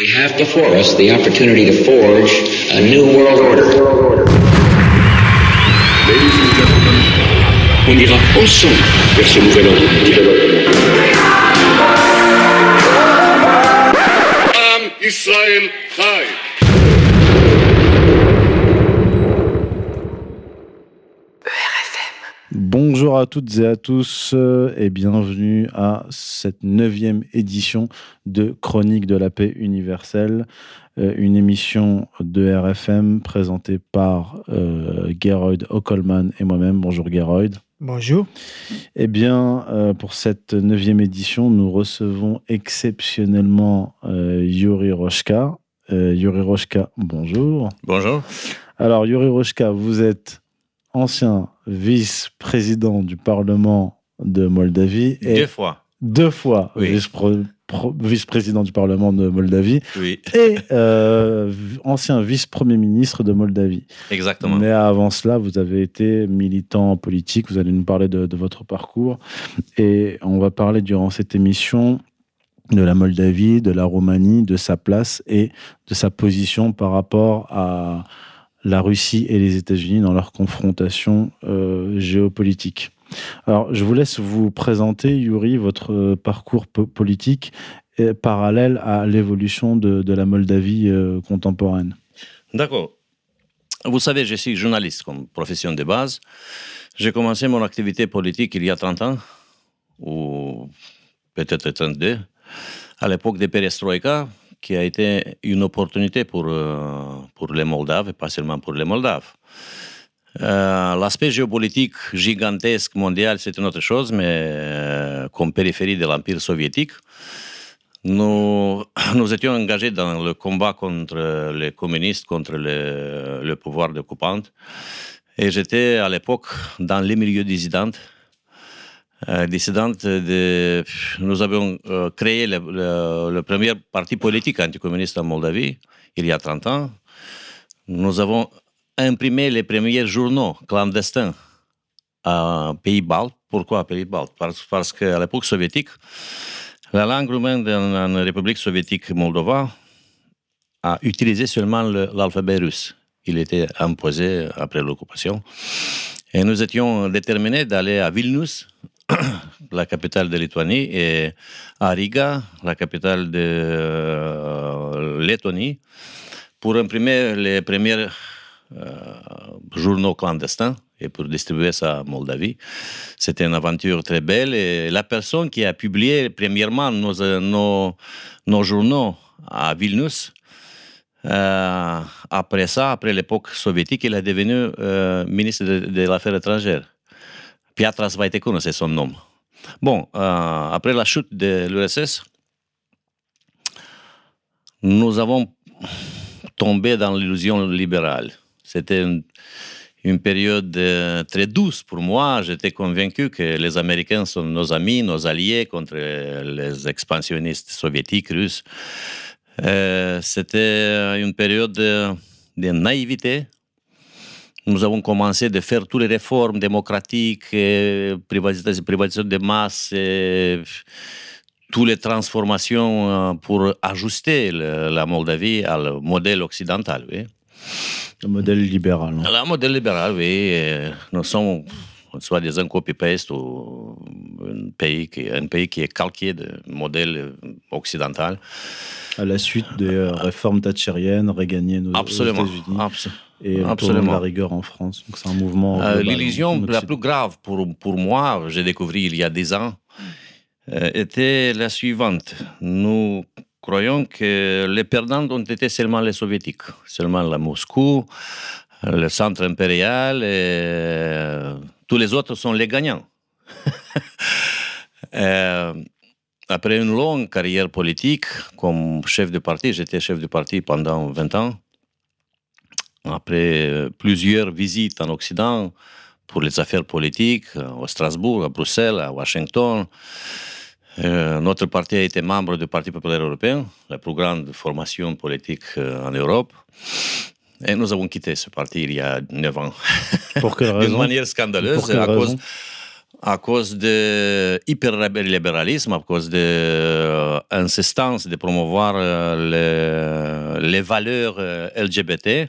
We have before us the opportunity to forge a new world order. Ladies and gentlemen, on ira ensemble vers ce nouvel ordre mondial. Am um, Israël Chai. Bonjour à toutes et à tous euh, et bienvenue à cette neuvième édition de Chronique de la paix universelle, euh, une émission de RFM présentée par euh, Geroyd Ockelman et moi-même. Bonjour Geroyd. Bonjour. Eh bien, euh, pour cette neuvième édition, nous recevons exceptionnellement euh, Yuri Roshka. Euh, Yuri Roshka, bonjour. Bonjour. Alors, Yuri Roshka, vous êtes ancien vice-président du Parlement de Moldavie et Deux fois. deux fois Oui. vice-président du Parlement de Moldavie Oui, et euh, ancien vice-premier ministre de Moldavie. exactement. Mais avant cela, vous avez été militant politique. Vous allez nous parler de, de votre parcours. Et on va parler durant cette émission de la Moldavie, de la Roumanie, de sa place et de sa position par rapport à la Russie et les États-Unis dans leur confrontation euh, géopolitique. Alors, je vous laisse vous présenter, Yuri, votre euh, parcours po- politique parallèle à l'évolution de, de la Moldavie euh, contemporaine. D'accord. Vous savez, je suis journaliste comme profession de base. J'ai commencé mon activité politique il y a 30 ans, ou peut-être 32, à l'époque de Perestroïka, qui a été une opportunité pour, euh, pour les Moldaves, et pas seulement pour les Moldaves. Euh, L'aspect géopolitique gigantesque mondial, c'est une autre chose, mais euh, comme périphérie de l'Empire soviétique, nous, nous étions engagés dans le combat contre les communistes, contre le, le pouvoir occupant. Et j'étais à l'époque dans les milieux dissidents. Euh, dissidentes de, nous avons euh, créé le, premier parti politique anticommuniste en Moldavie il y a 30 ans. Nous avons imprimé les premiers journaux clandestins à Pays-Baltes. Pourquoi Pays-Baltes Parce, parce qu'à l'époque soviétique, la langue roumaine dans la République soviétique Moldova a utilisé seulement le- l'alphabet russe. Il était imposé après l'occupation. Et nous étions déterminés d'aller à Vilnius, la capitale de Lituanie, et à Riga, la capitale de euh, Lettonie, pour imprimer les premiers euh, journaux clandestins et pour distribuer ça à Moldavie. C'était une aventure très belle et la personne qui a publié premièrement nos, nos, journaux à Vilnius, euh, après ça, après l'époque soviétique, il est devenu ministre de, de l'Affaires étrangères. Piatras Vaitecunu, c'est son nom. Bon, euh, après la chute de l'URSS, nous avons tombé dans l'illusion libérale. C'était une, période euh, très douce pour moi. J'étais convaincu que les Américains sont nos amis, nos alliés contre les expansionnistes soviétiques, russes. Euh, C'était une période de, de naïveté. Nous avons commencé de faire toutes les réformes démocratiques, euh, privatisation, privatisation de masse, et toutes les transformations euh, pour ajuster le- la Moldavie au modèle occidental. Oui. Le modèle libéral. hein. Le modèle libéral, oui. euh, Nous sommes soi-disant copy-paste ou un pays, qui, un pays qui est calqué du modèle occidental. à la suite des euh, réformes thatchériennes réganiennes aux, aux Absolument. États-Unis Abs- et de absolument. la rigueur en France. Donc c'est un mouvement. Euh, L'illusion la plus grave pour, pour moi, j'ai découvert il y a 10 ans, euh, était la suivante. Nous croyons que les perdants ont été seulement les soviétiques, seulement la Moscou, le centre impérial, et euh, tous les autres sont les gagnants. Après une longue carrière politique comme chef de parti, j'étais chef de parti pendant 20 ans. Après euh, plusieurs visites en Occident pour les affaires politiques, euh, à Strasbourg, à Bruxelles, à Washington, euh, notre parti a été membre du Parti populaire européen, la plus grande formation politique en Europe. Et nous avons quitté ce parti il y a 9 ans. Pour quelle D'une raison? manière scandaleuse, Pour quelle à cause, raison? À cause de hyperlibéralisme, à cause de l'insistance de promouvoir les, les valeurs LGBT,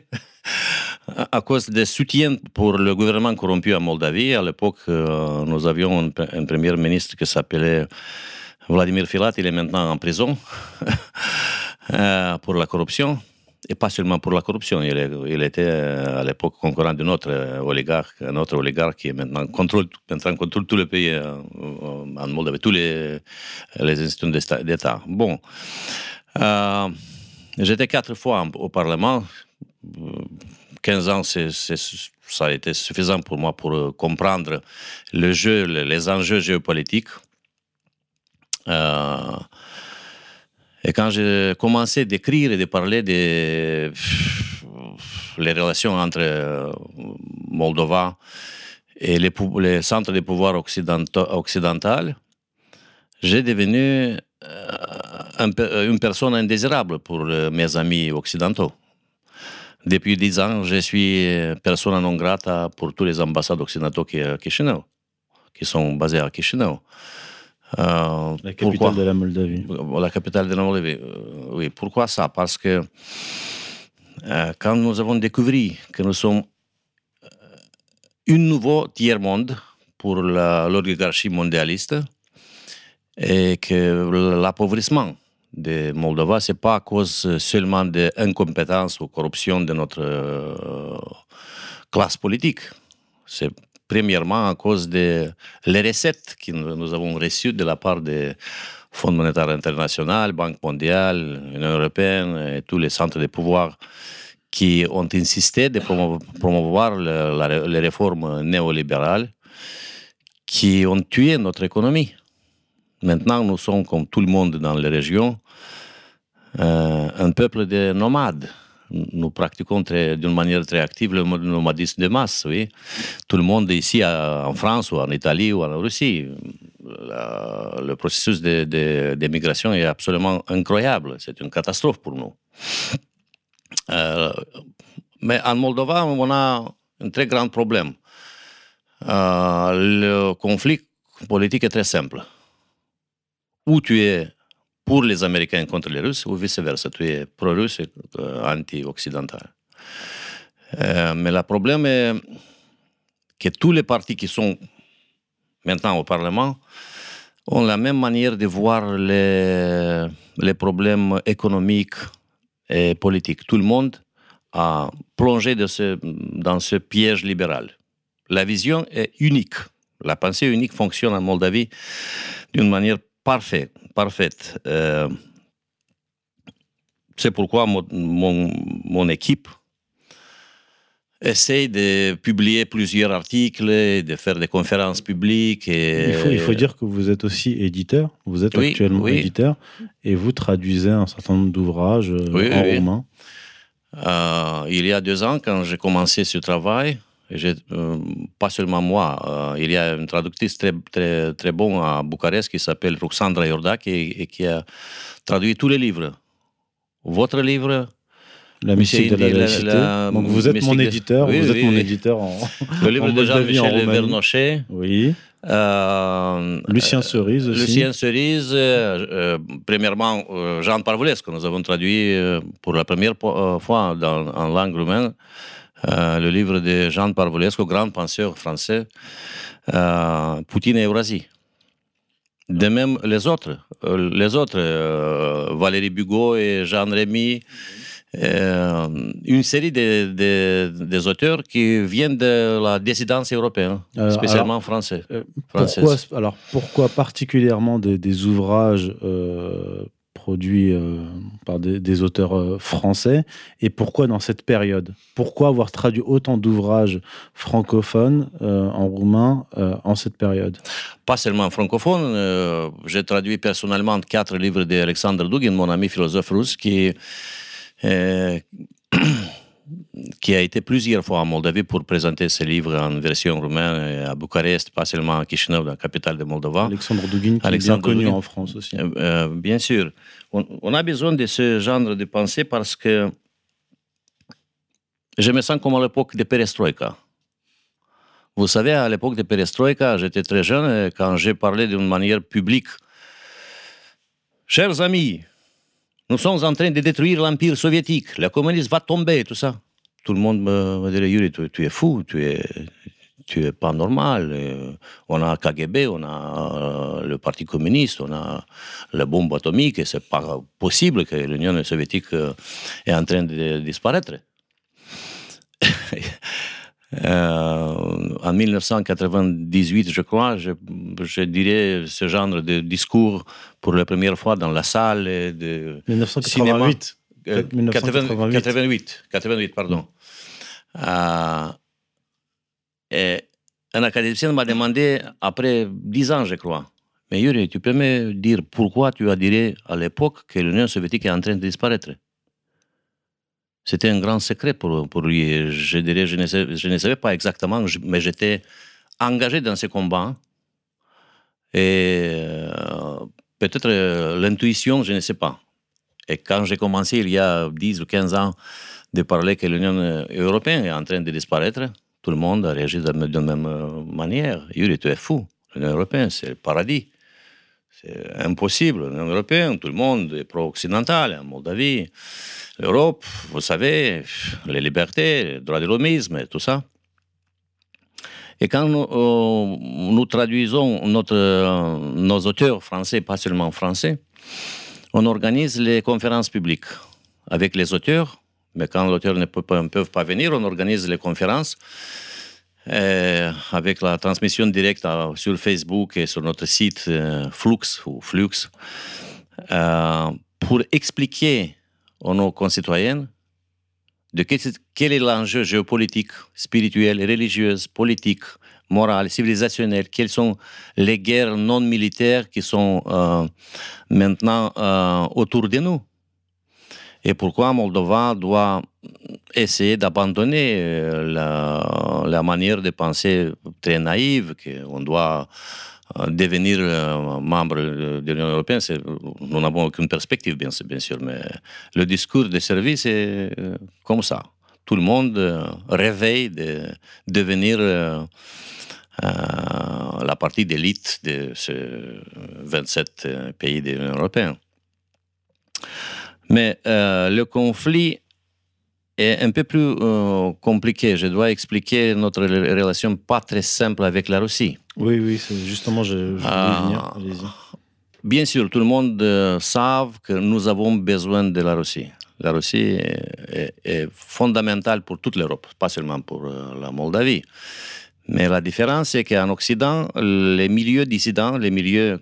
à cause des soutiens pour le gouvernement corrompu en Moldavie. À l'époque, nous avions un, un premier ministre qui s'appelait Vladimir Filat, il est maintenant en prison pour la corruption. Et pas seulement pour la corruption, il, était euh, à l'époque concurrent de notre euh, oligarque, un autre oligarque qui maintenant contrôle, maintenant contrôle tout le pays euh, en Moldavie, tous les, les institutions d'État-. Bon, j'étais quatre fois au Parlement. Euh, 15 ans, c'est- ça a été suffisant pour moi pour comprendre le jeu, le- les enjeux géopolitiques. Et quand j'ai commencé d'écrire et de parler des relations entre euh, Moldova et les, centres de pouvoir occidental, j'ai devenu euh, une personne indésirable pour euh, mes amis occidentaux. Depuis dix ans, je suis persona non grata pour tous les ambassades occidentaux qui, qui sont basées à Chisinau. Euh, La pourquoi capitale de la Moldavie. la capitale de la Moldavie. Euh, oui, pourquoi ça? Parce que euh, quand nous avons découvert que nous sommes un nouveau tiers-monde pour l'oligarchie mondialiste et que l'appauvrissement de Moldova, ce n'est pas à cause seulement de incompétence ou corruption de notre classe politique. C'est premièrement à cause de les recettes que nous avons reçues de la part des Fonds monétaire international, Banque mondiale, Union européenne et tous les centres de pouvoir qui ont insisté de promo- promouvoir les réformes néolibérales qui ont tué notre économie. Maintenant, nous sommes, comme tout le monde dans les régions, euh, un peuple de nomades. Nous pratiquons d'une manière très active le nomadisme de masse, oui. Tout le monde ici, en France ou en Italie ou en Russie, le processus d'émigration est absolument incroyable. C'est une catastrophe pour nous. Euh, mais en Moldova, on a un très grand problème. Euh, le conflit politique est très simple. Ou tu es pour les Américains contre les Russes, ou vice-versa. Tu es pro-russe et euh, anti-occidental. Euh, mais le problème est que tous les partis qui sont maintenant au Parlement ont la même manière de voir les, problèmes économiques et politiques. Tout le monde a plongé dans ce piège libéral. La vision est unique. La pensée unique fonctionne en Moldavie d'une manière parfaite. Parfaite. Euh, c'est pourquoi mon, mon- mon équipe essaye de publier plusieurs articles, de faire des conférences publiques. Et, Il faut, il faut dire que vous êtes aussi éditeur. Vous êtes Oui, actuellement oui. éditeur et vous traduisez un certain nombre d'ouvrages euh, Oui, en oui. roumain. Euh, il y a deux ans, quand j'ai commencé ce travail, j'ai, euh, pas seulement moi, euh, il y a une traductrice très, très, très bonne à Bucarest qui s'appelle Ruxandra Iordache et, et qui a traduit tous les livres. Votre livre, La mystique de la la- Donc vous êtes mon de- éditeur. Oui, vous oui, êtes mon éditeur en. le livre En de Jean-Michel. Vernochet, Oui. euh, Lucien Cerise aussi. Lucien Cerise, euh, euh, premièrement, euh, Jean Parvulescu, nous avons traduit euh, pour la première euh, fois dans, en langue roumaine euh, le livre de Jean Parvulescu, grand penseur français, euh, Poutine et Eurasie. De même, les autres, euh, les autres, Valérie Bugot et Jean Rémy, une série de, de- des auteurs qui viennent de la dissidence européenne, spécialement français. Euh, Française. pourquoi, alors, pourquoi particulièrement des, des ouvrages produits euh, par des, auteurs euh, français et pourquoi dans cette période? Pourquoi avoir traduit autant d'ouvrages francophones euh, en roumain en cette période? Pas seulement francophone. J'ai traduit personnellement quatre livres d'Alexandre Dugin, mon ami philosophe russe, qui, qui a été plusieurs fois en Moldavie pour présenter ses livres en version roumaine à Bucarest, pas seulement à Chisinau, la capitale de Moldova. Alexandre Douguin, qui Alexandre est bien connu en France aussi. Euh, euh, bien sûr. On, on a besoin de ce genre de pensée parce que je me sens comme à l'époque de Perestroïka. Vous savez, à l'époque de Perestroïka, j'étais très jeune, et quand j'ai parlé d'une manière publique, chers amis, nous sommes en train de détruire l'Empire soviétique, le communisme va tomber, tout ça. Tout le monde me, dirait, Yuri, tu, tu es fou, tu es, tu es pas normal. Euh, On a KGB, on a euh, le Parti communiste, on a la bombe atomique, et c'est pas possible que l'Union soviétique euh, est en train de disparaître. Euh, en 1998, je crois, je, je dirais ce genre de discours pour la première fois dans la salle de 1988. euh, 1988. 88, 88, pardon. Euh, et un académicien m'a demandé, après 10 ans, je crois, mais Yuri, tu peux me dire pourquoi tu as dit à l'époque que l'Union soviétique est en train de disparaître? C'était un grand secret pour, pour lui. Je dirais, je ne, sais- je ne savais pas exactement, mais j'étais engagé dans ce combat. Et euh, peut-être euh, l'intuition, je ne sais pas. Et quand j'ai commencé il y a 10 ou 15 ans de parler que l'Union européenne est en train de disparaître, tout le monde a réagi de la même- euh, manière. Yuri, tu es fou. L'Union européenne, c'est le paradis. C'est impossible. L'Union européenne, tout le monde est pro-occidental, en Moldavie. L'Europe, vous savez, les libertés, les droits de l'homisme, tout ça. Et quand nous, euh, traduisons notre, euh, nos auteurs français, pas seulement français, on organise les conférences publiques avec les auteurs, mais quand l'auteur ne peut pas, ne peuvent pas venir, on organise les conférences euh, avec la transmission directe sur Facebook et sur notre site Flux ou Flux pour expliquer nos concitoyens de quel, est l'enjeu géopolitique, spirituel, religieux, politique, moral, civilisationnel, quelles sont les guerres non militaires qui sont euh, maintenant euh, autour de nous? Et pourquoi Moldova doit essayer d'abandonner euh, la, la manière de penser très naïve, qu'on doit devenir euh, membre de l'Union européenne. Nous n'avons aucune perspective, bien, sûr- mais le discours de service est euh, comme ça. Tout le monde euh, réveille de devenir euh, euh, la partie d'élite de ces 27 euh, pays de l'Union européenne. Mais euh, le conflit est un peu plus euh, compliqué. Je dois expliquer notre re- relation pas très simple avec la Russie. Oui, oui, justement, je, je Ah. venir. Bien sûr, tout le monde euh, savent que nous avons besoin de la Russie. La Russie est, est- est fondamentale pour toute l'Europe, pas seulement pour euh, la Moldavie. Mais la différence, c'est qu'en Occident, les milieux dissidents, les milieux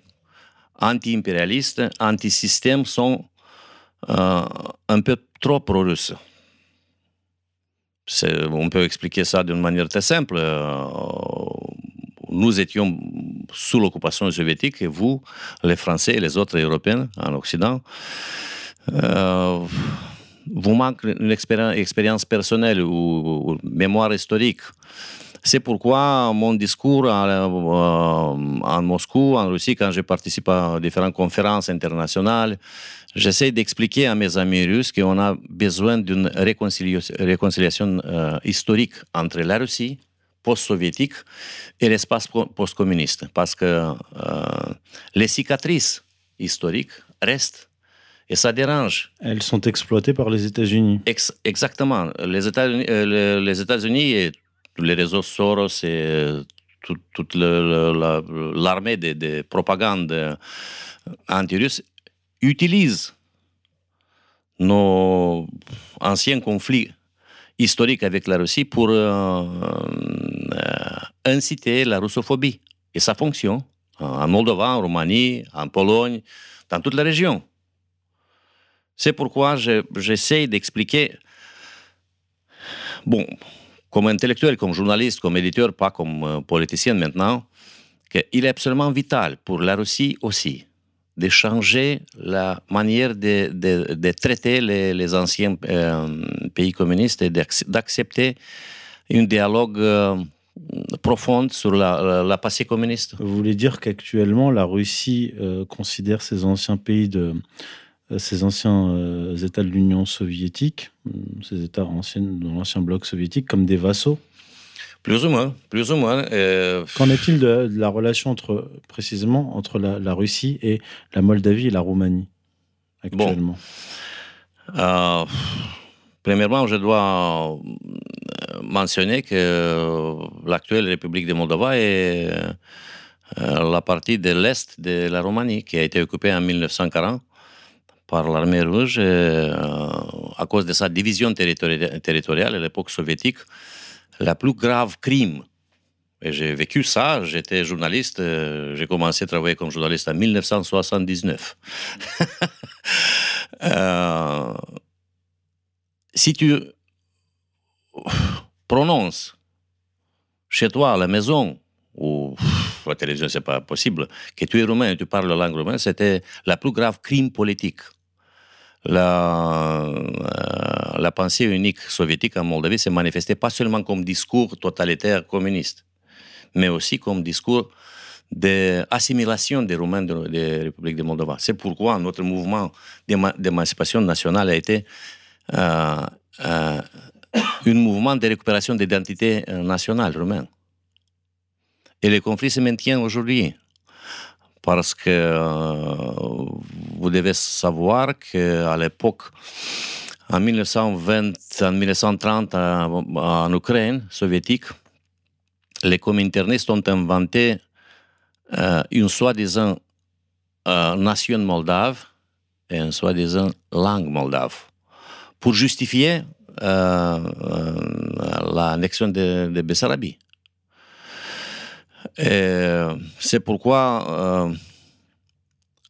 anti-impérialistes, anti-système sont euh, un peu trop pro-russes. On peut expliquer ça d'une manière très simple. Nous étions sous l'occupation soviétique et vous, les Français et les autres Européens en Occident, euh, vous manque une expéri- expérience personnelle ou, mémoire historique. C'est pourquoi mon discours euh, en Moscou, en Russie, quand je participe à différentes conférences internationales, j'essaie d'expliquer à mes amis russes qu'on a besoin d'une réconciliation, réconciliation, euh, historique entre la Russie post-soviétique et l'espace po- post-communiste. Parce que euh, les cicatrices historiques restent et ça dérange. Elles sont exploitées par les États-Unis. Ex- exactement. Les États-Unis, euh, les et les réseaux Soros et euh, tout- toute la- l'armée de, de propagande euh, anti-russe utilisent nos anciens conflits historiques avec la Russie pour euh, euh, inciter la russophobie. Et ça fonctionne. En Moldova, en Roumanie, en Pologne, dans toute la région. C'est pourquoi je- j'essaie d'expliquer, bon, comme intellectuel, comme journaliste, comme éditeur, pas comme euh, politicien maintenant, qu'il est absolument vital pour la Russie aussi de changer la manière de, de- traiter les, anciens euh, pays communistes et d'acc- d'accepter un dialogue euh, profond sur la, la, la passé communiste. Vous voulez dire qu'actuellement, la Russie euh, considère ces anciens pays de ces anciens euh, États de l'Union soviétique, ces États anciens, de l'ancien bloc soviétique, comme des vassaux? Plus ou moins, plus ou moins. Euh, Qu'en est-il de, de la relation entre, précisément, entre la, la Russie et la Moldavie et la Roumanie, actuellement? Euh, premièrement, je dois euh, mentionner que l'actuelle République de Moldova est la partie de l'Est de la Roumanie qui a été occupée en 1940 par l'armée rouge et, euh, à cause de sa division territori- territoriale à l'époque soviétique, la plus grave crime. Et j'ai vécu ça, j'étais journaliste, euh, j'ai commencé à travailler comme journaliste en 1979. Euh, si tu prononces chez toi à la maison ou à la télévision, c'est pas possible, que tu es roumain et tu parles la langue roumaine, c'était la plus grave crime politique. La, euh, la pensée unique soviétique en Moldavie s'est manifestée pas seulement comme discours totalitaire communiste, mais aussi comme discours d'assimilation des Roumains de, la République de Moldova. C'est pourquoi notre mouvement d'éma- d'émancipation nationale a été euh, euh, un mouvement de récupération d'identité nationale roumaine. Et le conflit se maintient aujourd'hui. Parce que vous devez savoir qu'à l'époque, en 1920, en 1930, en, Ukraine soviétique, les communistes ont inventé une soi-disant nation moldave et une soi-disant langue moldave pour justifier l'annexion de Bessarabie. Et C'est pourquoi euh,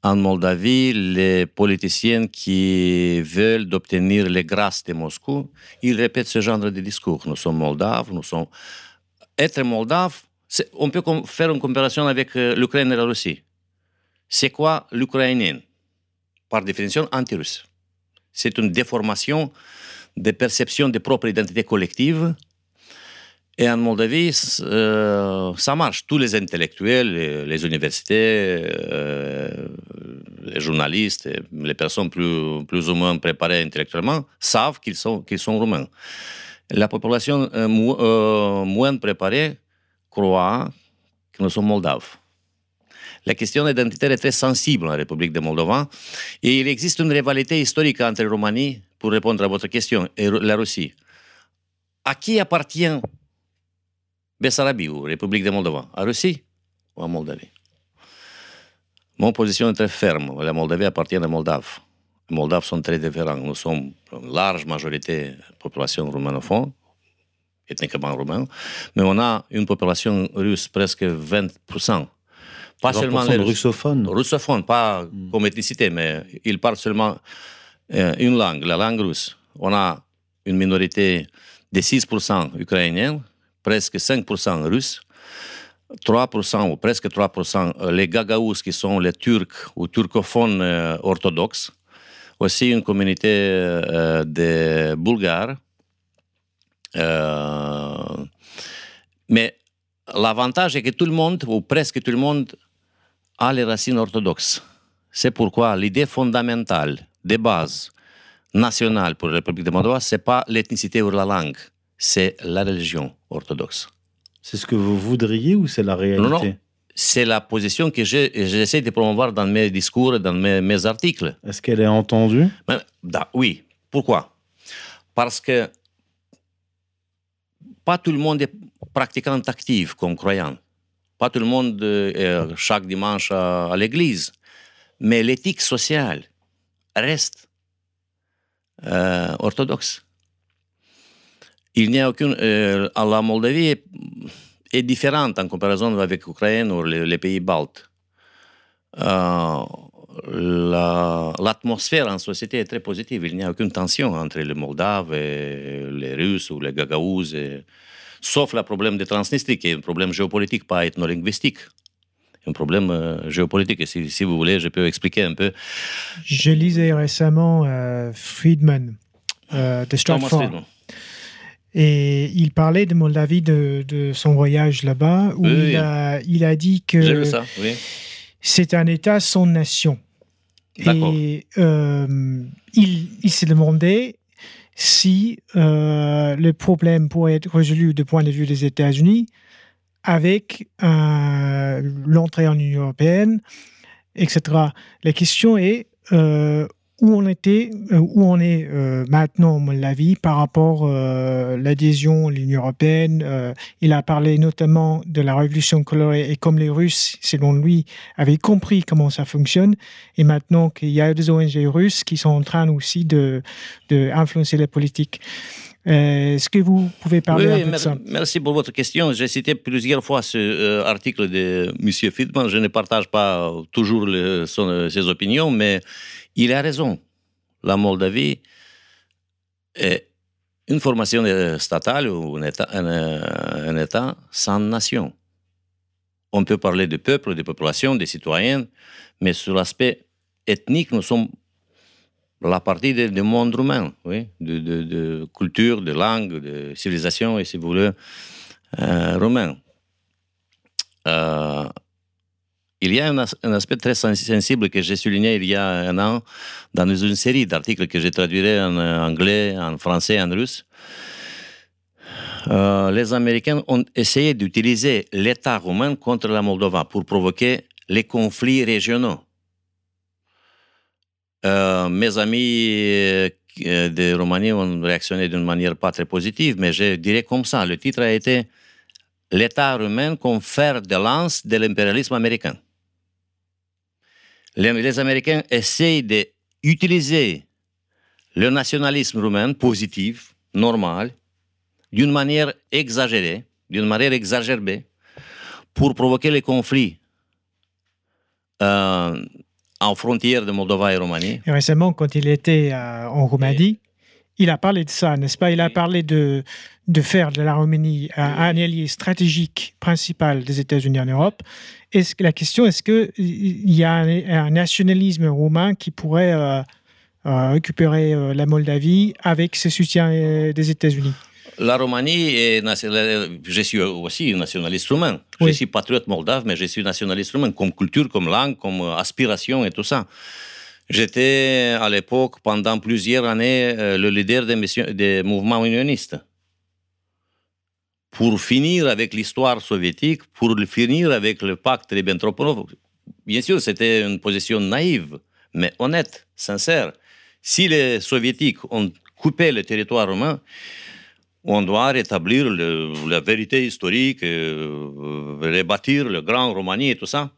en Moldavie, les politiciens qui veulent d'obtenir les grâces de Moscou, ils répètent ce genre de discours. Nous sommes moldaves, nous sommes... Être moldave, on peut faire une comparaison avec euh, l'Ukraine et la Russie. C'est quoi l'ukrainien? Par définition, anti-russe. C'est une déformation de perception de propre identité collective. Et en Moldavie, euh, ça marche. Tous les intellectuels, les, universités, euh, les journalistes, les personnes plus, ou moins préparées intellectuellement savent qu'ils sont, qu'ils sont roumains. La population euh, mo- moins préparée croit que nous sommes moldaves. La question identitaire est très sensible en République de Moldova et il existe une rivalité historique entre Roumanie, pour répondre à votre question, et la Russie. À qui appartient Bessarabie ou République de Moldova À Russie ou à Moldavie Mon position est très ferme. La Moldavie appartient à Moldave. Les Moldaves sont très différents. Nous sommes une large majorité de population roumanophone, ethniquement roumain, mais on a une population russe presque 20%. Pas 20% seulement les russophones. russophone, pas comme ethnicité, mais ils parlent seulement euh, une langue, la langue russe. On a une minorité de 6% ukrainiens, presque 5% russes, 3% ou presque 3% euh, les Gagaous qui sont les Turcs ou turcophones euh, orthodoxes, aussi une communauté euh, de Bulgares. Mais l'avantage est que tout le monde, ou presque tout le monde, a les racines orthodoxes. C'est pourquoi l'idée fondamentale, de base, nationale pour la République de Moldova, c'est pas l'ethnicité ou la langue, c'est la religion orthodoxe. C'est ce que vous voudriez ou c'est la réalité Non, non. C'est la position que j'essaie de promouvoir dans mes discours, dans mes, mes articles. Est-ce qu'elle est entendue? Da- oui. Pourquoi? Parce que pas tout le monde est pratiquant actif comme croyant. Pas tout le monde euh, est chaque dimanche à, à l'église. Mais l'éthique sociale reste euh, orthodoxe. Il n'y a aucune. euh, la Moldavie est, est différente en comparaison avec l'Ukraine ou les, les pays baltes. Euh, la- l'atmosphère en société est très positive. Il n'y a aucune tension entre les Moldaves et les Russes ou les Gagaous, et- sauf le problème de Transnistrie, qui est un problème géopolitique, pas ethnolinguistique. Un problème euh, géopolitique. Et si, si vous voulez, je peux expliquer un peu. Je lisais récemment euh, Friedman euh, de Thomas. Friedman. Et il parlait de Moldavie, de, de son voyage là-bas, où Oui, oui. il, a, il a dit que vu ça, oui. c'est un État sans nation. Et euh, il, il s'est demandé si euh, le problème pourrait être résolu du point de vue des États-Unis avec euh, l'entrée en Union européenne, etc. La question est où on était, euh, où on est euh, maintenant, à mon avis, par rapport à l'adhésion à l'Union européenne. il a parlé notamment de la révolution colorée et comme les Russes, selon lui, avaient compris comment ça fonctionne. Et maintenant qu'il y a des ONG russes qui sont en train aussi de, de influencer la politique. Est-ce que vous pouvez parler oui, un peu de ça? Merci pour votre question. J'ai cité plusieurs fois ce euh, article de M. Friedman. Je ne partage pas toujours le, son, ses opinions, mais il a raison. La Moldavie est une formation statale ou un État, un, état sans nation. On peut parler de peuple, de population, des citoyens, mais sur l'aspect ethnique, nous sommes la partie du monde roumain, oui, de, de, de, culture, de langue, de civilisation, et si vous voulez, euh, roumain. Euh, il y a un, as un, aspect très sensible que j'ai souligné il y a un an dans une série d'articles que j'ai traduits en anglais, en français, en russe. Euh, les Américains ont essayé d'utiliser l'État roumain contre la Moldova pour provoquer les conflits régionaux. Euh, mes amis de Roumanie ont réactionné d'une manière pas très positive, mais je dirais comme ça. Le titre a été L'État roumain comme fer de lance de l'impérialisme américain. Les, les Américains essayent d'utiliser le nationalisme roumain positif, normal, d'une manière exagérée, d'une manière exagérée, pour provoquer les conflits. Euh, en frontière de Moldova et Roumanie. Et récemment, quand il était euh, en Roumanie, et... il a parlé de ça, n'est-ce pas? Il a parlé de, de faire de la Roumanie un, un allié stratégique principal des États-Unis en Europe. Est-ce que la question, est-ce qu'il y a un, un, nationalisme roumain qui pourrait euh, euh, récupérer euh, la Moldavie avec ce soutien euh, des États-Unis? La Roumanie, est, je suis aussi nationaliste roumain. Oui. Je suis patriote moldave, mais je suis nationaliste roumain, comme culture, comme langue, comme aspiration et tout ça. J'étais à l'époque, pendant plusieurs années, le leader des, des mouvements unionistes. Pour finir avec l'histoire soviétique, pour finir avec le pacte Ribbentrop-Molotov. Bien sûr, c'était une position naïve, mais honnête, sincère. Si les soviétiques ont coupé le territoire roumain, on doit rétablir la vérité historique, euh, rebâtir le grand Roumanie et tout ça.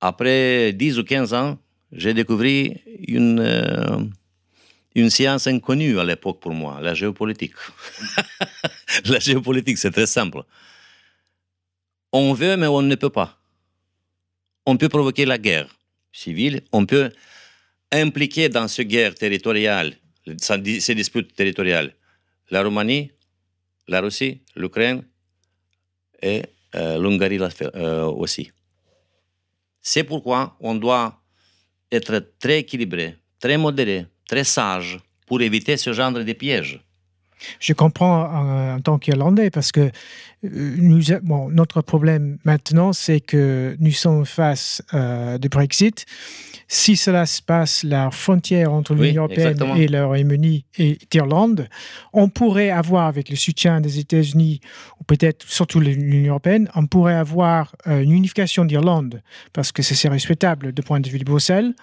Après 10 ou 15 ans, j'ai découvert une, euh, une science inconnue à l'époque pour moi, la géopolitique. la géopolitique, c'est très simple. On veut, mais on ne peut pas. On peut provoquer la guerre civile, on peut impliquer dans cette guerre territoriale ces disputes territoriales. La Roumanie, la Russie, l'Ukraine et euh, l'Hongrie euh, aussi. C'est pourquoi on doit être très équilibré, très modéré, très sage pour éviter ce genre de pièges. Je comprends en, tant qu'Irlandais parce que nous, bon, notre problème maintenant, c'est que nous sommes face euh, de Brexit. Si cela se passe, la frontière entre l'Union oui, européenne et le Royaume-Uni et l'Irlande, on pourrait avoir, avec le soutien des États-Unis, ou peut-être surtout l'Union européenne, on pourrait avoir euh, une unification d'Irlande, parce que c'est respectable de point de vue de Bruxelles,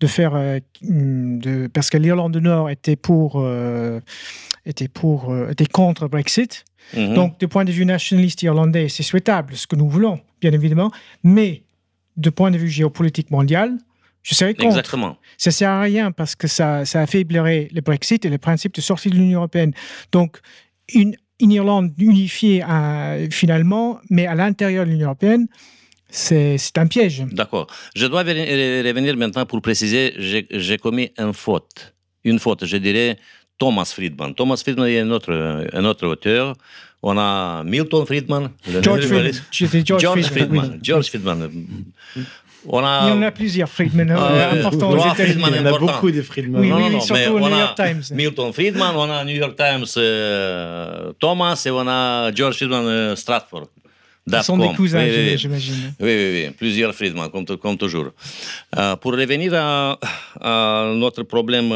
de faire, euh, de, parce que l'Irlande du Nord était pour, euh, était pour, euh, était contre Brexit. -hmm. Donc, du point de vue nationaliste irlandais, c'est souhaitable, ce que nous voulons, bien évidemment, mais de point de vue géopolitique mondial, je serais contre. Exactement. Ça sert à rien parce que ça, ça affaiblirait le Brexit et le principe de sortie de l'Union européenne. Donc, une, une Irlande unifiée finalement, mais à l'intérieur de l'Union européenne, c'est un piège. D'accord. Je dois revenir maintenant pour préciser, j'ai commis une faute. Une faute, je dirais, Thomas Friedman. Thomas Friedman est un autre, un autre auteur. On a Milton Friedman. George Friedman. George, George Friedman. Oui. George Friedman. On a... Il y en a plusieurs Friedman euh, importants aux Friedman Il y en a beaucoup de Friedman. Oui, non, oui, non, non, surtout au New York Times. Milton Friedman, on a New York Times euh, Thomas et on a George Friedman euh, Stratford. Ce sont des cousins, oui, j'imagine. Oui, oui, oui, plusieurs Friedman, comme, comme toujours. Euh, pour revenir à, à, notre problème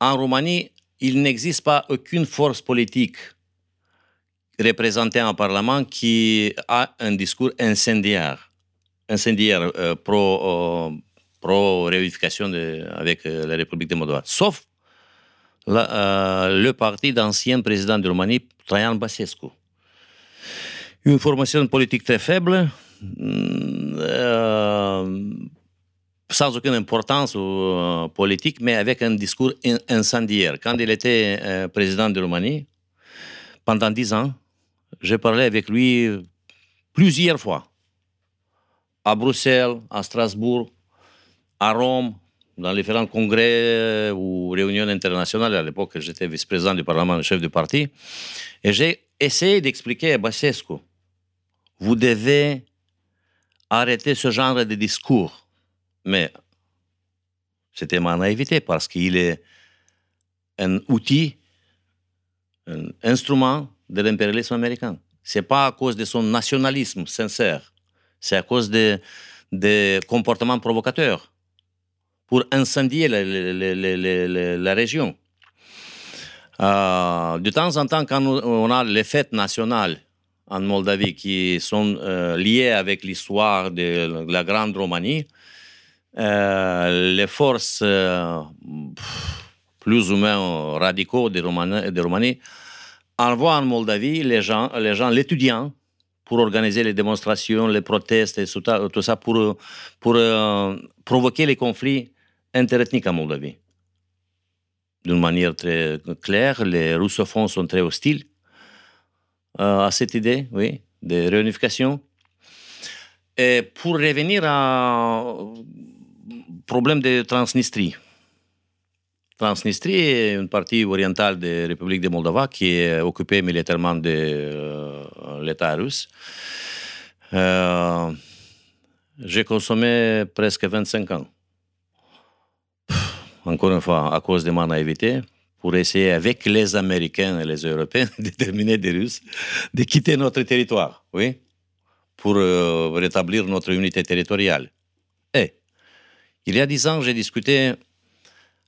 En Roumanie, il n'existe pas aucune force politique représentée en Parlement qui a un discours incendiaire, incendiaire euh, pro, euh, pro réunification avec euh, la République de Moldova, sauf le parti d'ancien président de Roumanie, Traian Basescu. Une formation politique très faible, mm, sans aucune importance politique, mais avec un discours in- incendiaire. Quand il était président de Roumanie, pendant dix ans, j'ai parlé avec lui plusieurs fois. À Bruxelles, à Strasbourg, à Rome, dans différents congrès ou réunions internationales. À l'époque, j'étais vice-président du Parlement, chef du parti. Et j'ai essayé d'expliquer à Basescu, vous devez arrêter ce genre de discours. Mais c'était ma naïveté parce qu'il est un outil, un instrument de l'impérialisme américain. C'est pas à cause de son nationalisme sincère, c'est à cause de, de comportements provocateurs pour incendier la, région. Euh, de temps en temps, quand on a les fêtes nationales en Moldavie qui sont euh, liées avec l'histoire de la Grande Roumanie, euh, les forces plus ou moins radicaux de Roumanie, de Roumanie envoient en Moldavie les gens, les gens, l'étudiant, pour organiser les démonstrations, les protestes tout ça, pour, euh, provoquer les conflits interethniques en Moldavie. D'une manière très claire, les russophones sont très hostiles euh, à cette idée, oui, de réunification. Et pour revenir au problème de Transnistrie. Transnistrie est une partie orientale de la République de Moldova qui est occupée militairement de euh, l'État russe. Euh, J'ai consommé presque 25 ans. Encore une fois, à cause de ma naïveté, pour essayer avec les Américains et les Européens de déterminer des Russes de quitter notre territoire, oui, pour euh, rétablir notre unité territoriale. Et il y a dix ans, j'ai discuté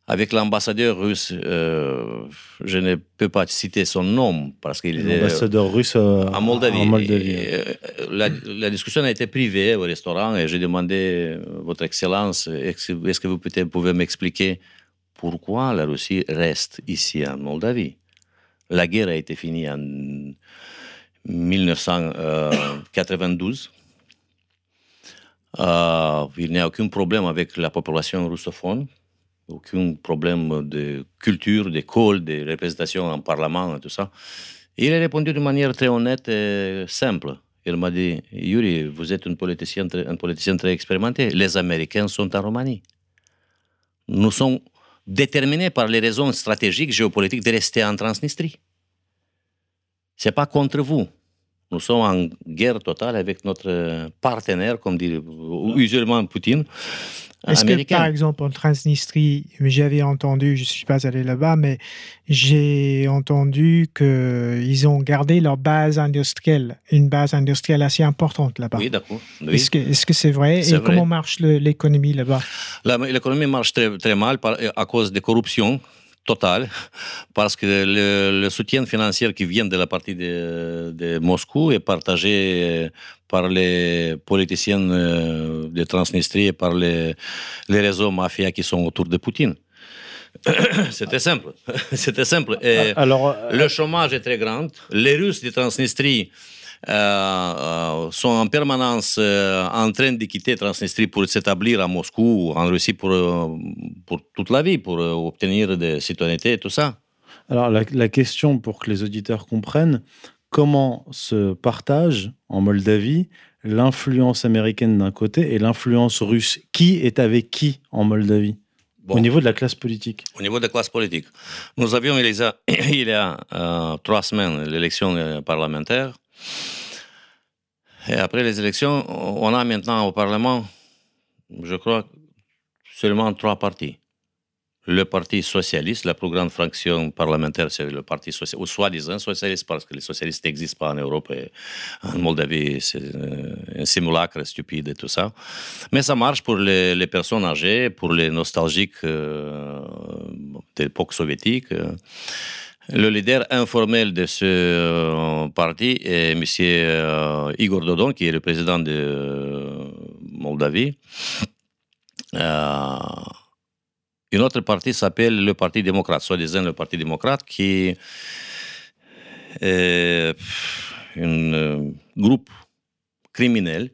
avec l'ambassadeur russe. euh, je ne peux pas citer son nom parce qu'il est L'ambassadeur russe euh, en Moldavie. en Moldavie. Et, euh, la, la discussion a été privée au restaurant et j'ai demandé, euh, Votre Excellence, est-ce que vous pouvez m'expliquer pourquoi la Russie reste ici en Moldavie? La guerre a été finie en 1992. Euh, il n'y a aucun problème avec la population russophone, aucun problème de culture, d'école, de représentation en parlement et tout ça. Et il a répondu de manière très honnête et simple. Il m'a dit, Yuri, vous êtes un politicien, très- un politicien très expérimenté. Les Américains sont en Roumanie. Nous sommes déterminés par les raisons stratégiques, géopolitiques de rester en Transnistrie. C'est pas contre vous. Nous sommes en guerre totale avec notre partenaire, comme dit usuellement Poutine, Est-ce que, par exemple, en Transnistrie, j'avais entendu, je ne suis pas allé là-bas, mais j'ai entendu qu'ils ont gardé leur base industrielle, une base industrielle assez importante là-bas. Oui, d'accord. Oui. Est-ce que c'est vrai? Et vrai. comment marche l'économie là-bas? L'économie marche très, très mal par- à cause de corruption totale, parce que le, le soutien financier qui vient de la partie de, de Moscou est partagé par les politiciens euh, de Transnistrie et par les, les réseaux mafias qui sont autour de Poutine. C'était simple. C'était simple. Et Alors, euh, le chômage est très grand. Les Russes de Transnistrie sont en permanence euh, en train de quitter Transnistrie pour s'établir à Moscou ou en Russie pour, euh, pour toute la vie, pour euh, obtenir des citoyennetés et tout ça. alors la, la question pour que les auditeurs comprennent, comment se partage en Moldavie l'influence américaine d'un côté et l'influence russe? Qui est avec qui en Moldavie? Bon. Au niveau de la classe politique Au niveau de la classe politique, nous avions il y a, il y a euh, trois semaines l'élection euh, parlementaire. Et après les élections, on a maintenant au Parlement, je crois, seulement trois partis. Le Parti socialiste, la plus grande fraction parlementaire, c'est le Parti socialiste, ou soi-disant socialiste, parce que les socialistes n'existent pas en Europe et en Moldavie, c'est euh, un simulacre stupide et tout ça. Mais ça marche pour les, personnes âgées, pour les nostalgiques euh, d'époque soviétique. Le leader informel de ce euh, parti est M. euh, Igor Dodon, qui est le président de euh, Moldavie. Une autre partie s'appelle le Parti démocrate, soi-disant le Parti démocrate, qui est un groupe criminel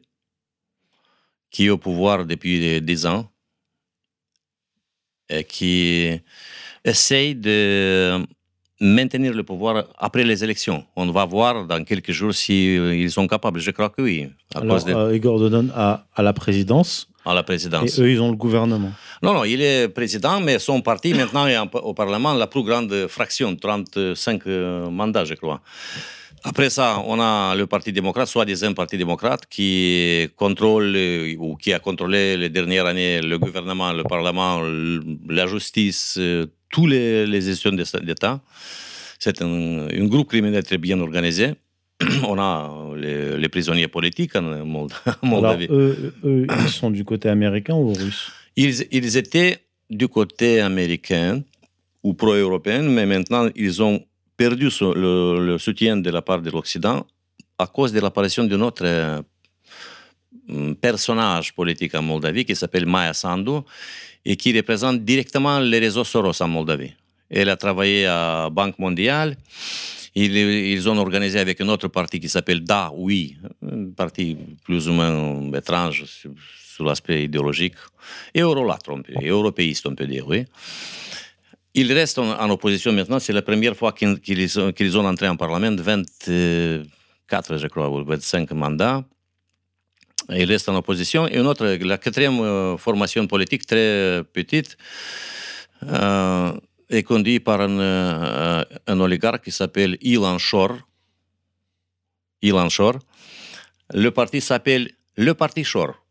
qui est au pouvoir depuis 10 ans et qui essaye de maintenir le pouvoir après les élections. On va voir dans quelques jours s'ils sont capables. Je crois que oui, à Alors, cause de euh, Igor Dodon a, a la présidence à la et présidence. eux, ils ont le gouvernement. Non, non, il est président, mais son parti maintenant est en- au Parlement la plus grande fraction, 35 euh, mandats, je crois. Après ça, on a le Parti démocrate, soi-disant Parti démocrate, qui contrôle euh, ou qui a contrôlé les dernières années le gouvernement, le Parlement, la justice, euh, tous les, les de- d'État. C'est un, un groupe criminel très bien organisé. On a les, les prisonniers politiques en Mold- en Alors, Moldavie. eux, eux, ils sont du côté américain ou russe Ils, ils étaient du côté américain ou pro-européen, mais maintenant ils ont perdu le, le soutien de la part de l'Occident à cause de l'apparition d'un autre euh, personnage politique en Moldavie qui s'appelle Maya Sandu et qui représente directement les réseaux Soros en Moldavie. Elle a travaillé à Banque mondiale. Ils, ont organisé avec un autre parti qui s'appelle Da Oui, un parti plus ou moins étrange sur, l'aspect idéologique, eurolâtre, on peut, européiste, on peut dire, oui. Ils restent en, opposition maintenant, c'est la première fois qu'ils ont entré en Parlement, 24, je crois, ou 25 mandats. Ils restent en opposition. Et une autre, la quatrième euh, formation politique, très petite, euh, est conduite par un, euh, un oligarque qui s'appelle Ilan Shor. Ilan Shor. Le parti s'appelle le Parti Shor.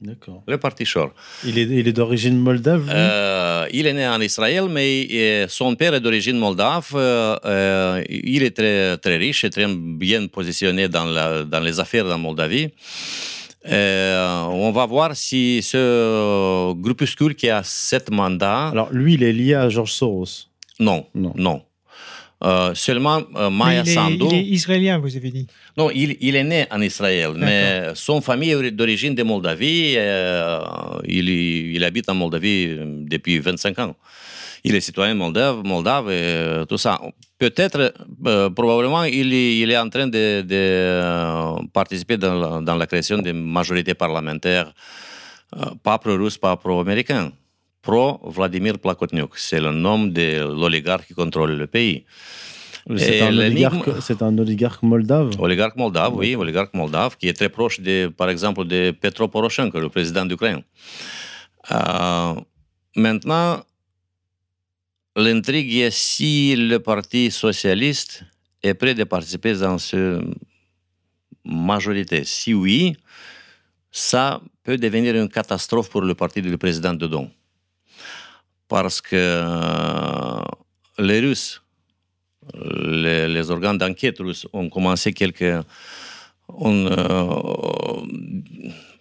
D'accord. Le Parti Shor. Il est, il est d'origine moldave lui? Euh, il est né en Israël, mais euh, son père est d'origine moldave. Euh, il est très, très riche et très bien positionné dans, la- dans les affaires en Moldavie. Euh, on va voir si ce groupuscule qui a sept mandats. Alors, lui, il est lié à George Soros? non, Non. non. Euh, seulement euh, Mais Maya il, est, Sandu. il est israélien, vous avez dit. Non, il, il est né en Israël, mais son famille est d'origine de Moldavie. euh, il, il habite en Moldavie depuis 25 ans. Il est citoyen moldave, moldave et tout ça. Peut-être, probablement, il, est- il est en train de, de, participer dans la, dans la création d'une majorité parlementaire, euh, pas pro-russe, pas pro-américain, pro-Vladimir Plakotniuk. C'est le nom de l'oligarque qui contrôle le pays. C'est un, un oligarque moldave. Oligarque moldave, oui, oligarque moldave, qui est très proche, de, par exemple, de Petro Poroshenko, le président d'Ukraine. Euh, maintenant, l'intrigue est si le Parti socialiste est prêt de participer dans cette majorité. Si oui, ça peut devenir une catastrophe pour le parti du président Dodon. Parce que euh, les Russes les, organes d'enquête russes ont commencé quelques. On, euh,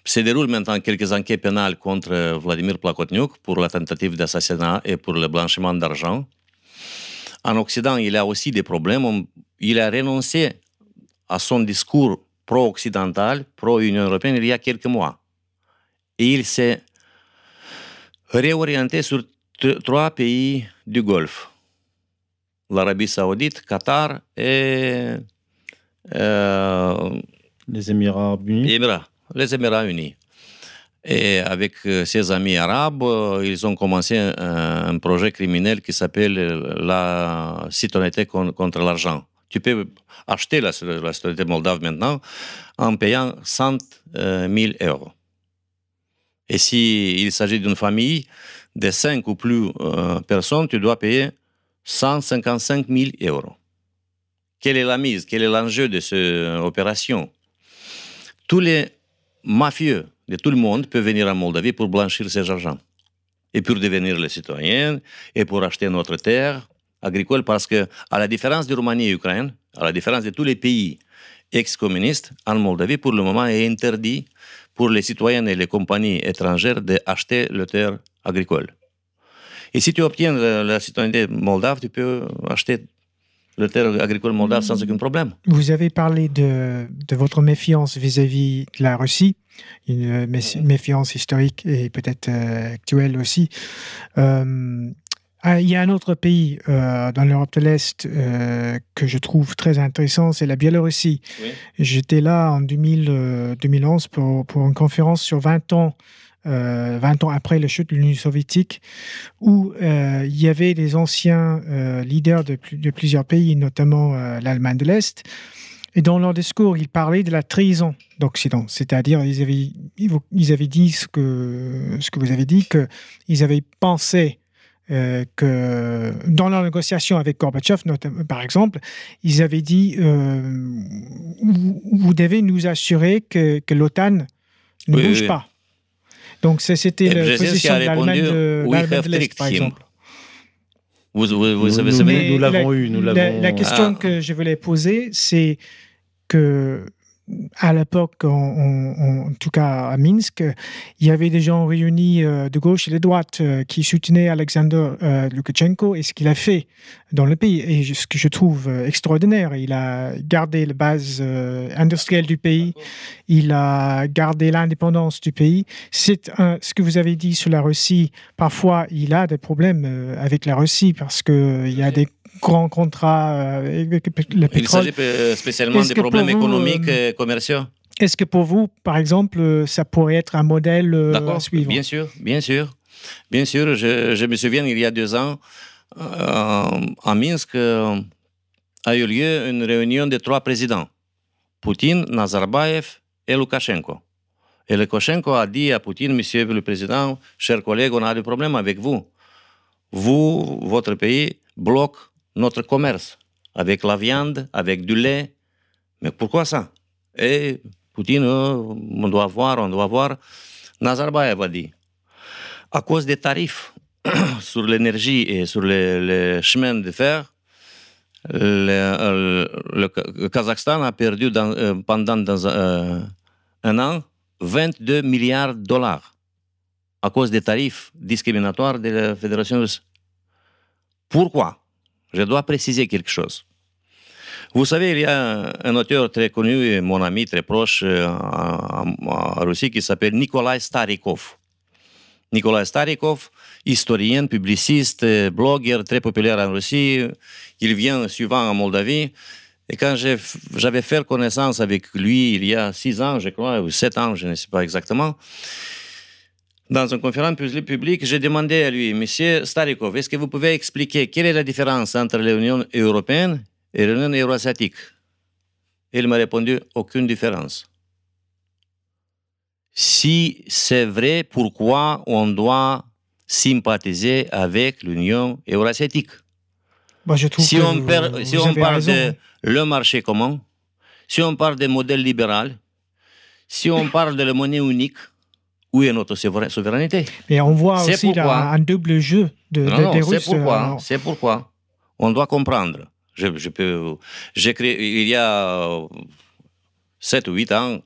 se déroulent maintenant quelques enquêtes pénales contre Vladimir Plakotniuk pour la tentative d'assassinat et pour le blanchiment d'argent. En Occident, il a aussi des problèmes. Il a renoncé à son discours pro-occidental, pro-Union européenne, il y a quelques mois. Et il s'est réorienté sur trois pays du Golfe l'Arabie Saoudite, Qatar et euh, Les Émirats Unis. Émirats, les Émirats Unis. Et avec euh, ses amis arabes, euh, ils ont commencé un, un projet criminel qui s'appelle euh, la citoyenneté con- contre l'argent. Tu peux acheter la, la citoyenneté moldave maintenant en payant 100 euh, 000 euros. Et s'il s'agit d'une famille de 5 ou plus euh, personnes, tu dois payer 155 000 euros. Quelle est la mise? Quel est l'enjeu de cette opération? Tous les mafieux de tout le monde peuvent venir en Moldavie pour blanchir ces argent et pour devenir les citoyens et pour acheter notre terre agricole parce que, à la différence de Roumanie et Ukraine, à la différence de tous les pays ex-communistes, en Moldavie, pour le moment, est interdit pour les citoyens et les compagnies étrangères d'acheter le terre agricole. Et si tu obtiens la, la citoyenneté moldave, tu peux acheter le terre agricole moldave sans aucun problème. Vous avez parlé de, de votre méfiance vis-à-vis de la Russie, une mé- méfiance historique et peut-être euh, actuelle aussi. Euh, ah, il y a un autre pays euh, dans l'Europe de l'Est euh, que je trouve très intéressant, c'est la Biélorussie. Oui. J'étais là en 2000, euh, 2011 pour, pour une conférence sur 20 ans, euh, 20 ans après la chute de l'Union soviétique, où euh, il y avait des anciens euh, leaders de, plus- de plusieurs pays, notamment euh, l'Allemagne de l'Est. Et dans leur discours, ils parlaient de la trahison d'Occident, c'est-à-dire ils avaient, ils avaient dit ce que, ce que vous avez dit, qu'ils avaient pensé euh, que dans leur négociation avec Gorbatchev, par exemple, ils avaient dit euh, vous, vous devez nous assurer que, que l'OTAN ne Oui, bouge oui. pas. Donc c'était la position de l'Allemagne de, de l'Est, par exemple. Vous, vous, savez, nous- nous l'avons la- eu, nous la- l'avons- La, question Ah. que je voulais poser, c'est que à l'époque, en, tout cas à Minsk, il y avait des gens réunis euh, de gauche et de droite euh, qui soutenaient Alexander euh, Loukachenko et ce qu'il a fait dans le pays. Et je- ce que je trouve euh, extraordinaire, il a gardé la base industrielle du pays, il a gardé l'indépendance du pays. C'est ce que vous avez dit sur la Russie. Parfois, il a des problèmes avec la Russie parce qu'il y a des grands contrats euh, avec le Il pétrole. s'agit euh, spécialement des problèmes vous, économiques euh, et commerciaux? Est-ce que pour vous, par exemple, euh, ça pourrait être un modèle euh, à suivre bien sûr, bien sûr. Bien sûr, je, je me souviens, il y a deux ans, euh, à Minsk, euh, a eu lieu une réunion de trois présidents, Poutine, Nazarbayev et Loukachenko. Et Loukachenko a dit à Poutine, Monsieur le Président, chers collègues, on a des problèmes avec vous. Vous, votre pays, bloque notre commerce avec la viande, avec du lait. Mais pourquoi ça? Et Poutine, euh, on doit voir, on doit voir. Nazarbayev a dit, à cause des tarifs sur l'énergie et sur les, chemins de fer, le, le Ka- le Kazakhstan a perdu euh, pendant euh, un an 22 milliards de dollars à cause des tarifs discriminatoires de la Fédération russe. Pourquoi? Je dois préciser quelque chose. Vous savez, il y a un auteur très connu, mon ami très proche euh, en, Russie, qui s'appelle Nikolai Starikov. Nikolai Starikov, historien, publiciste, blogueur très populaire en Russie. Il vient souvent en Moldavie. Et quand j'avais fait connaissance avec lui il y a six ans, je crois, ou sept ans, je ne sais pas exactement, dans une conférence publi- publique, j'ai demandé à lui, Monsieur Starikov, est-ce que vous pouvez expliquer quelle est la différence entre l'Union européenne et l'Union euroasiatique Il m'a répondu, aucune différence. Si c'est vrai, pourquoi on doit sympathiser avec l'Union eurasiatique? Je trouve si que on, vous- per- vous si on avez parle raison. de le marché commun, si on parle des modèles libéral, si on parle de la monnaie unique, où est notre souver- souveraineté. Mais on voit aussi un double jeu de, Non, de- non, des c'est pourquoi, c'est pourquoi. On doit comprendre. Je, je peux, j'ai créé, il y a 7 ou 8 ans,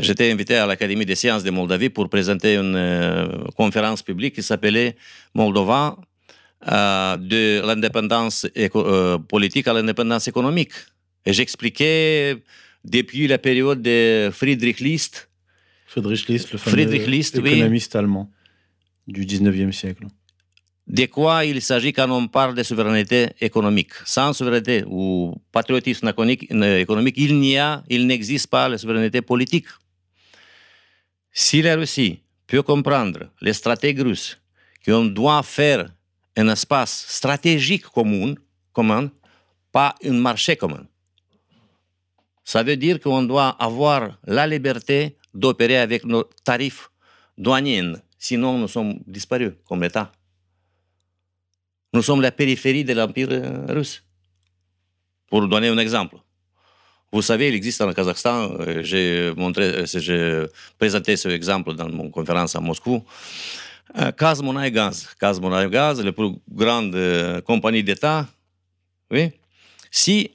j'étais invité à l'Académie des sciences de Moldavie pour présenter une euh, conférence publique qui s'appelait Moldova euh, de l'indépendance euh, politique à l'indépendance économique. Et j'expliquais depuis la période de Friedrich List, Friedrich List, le fameux Friedrich List, oui. économiste allemand du 19e siècle. de quoi il s'agit quand on parle de souveraineté économique? Sans souveraineté ou patriotisme économique, euh, économique, il n'y a, il n'existe pas la souveraineté politique. Si la Russie peut comprendre, les stratèges russes, qu'on doit faire un espace stratégique commun, commun, pas un marché commun, ça veut dire qu'on doit avoir la liberté d'opérer avec nos tarifs douaniers, sinon nous sommes disparus comme État. Nous sommes la périphérie de l'Empire russe. Pour donner un exemple. Vous savez, il existe en Kazakhstan, euh, euh, j'ai présenté ce exemple dans mon conférence à Moscou, euh, Kazmunai-Gaz. Kazmunai-Gaz, la plus grande compagnie d'État. Oui. Si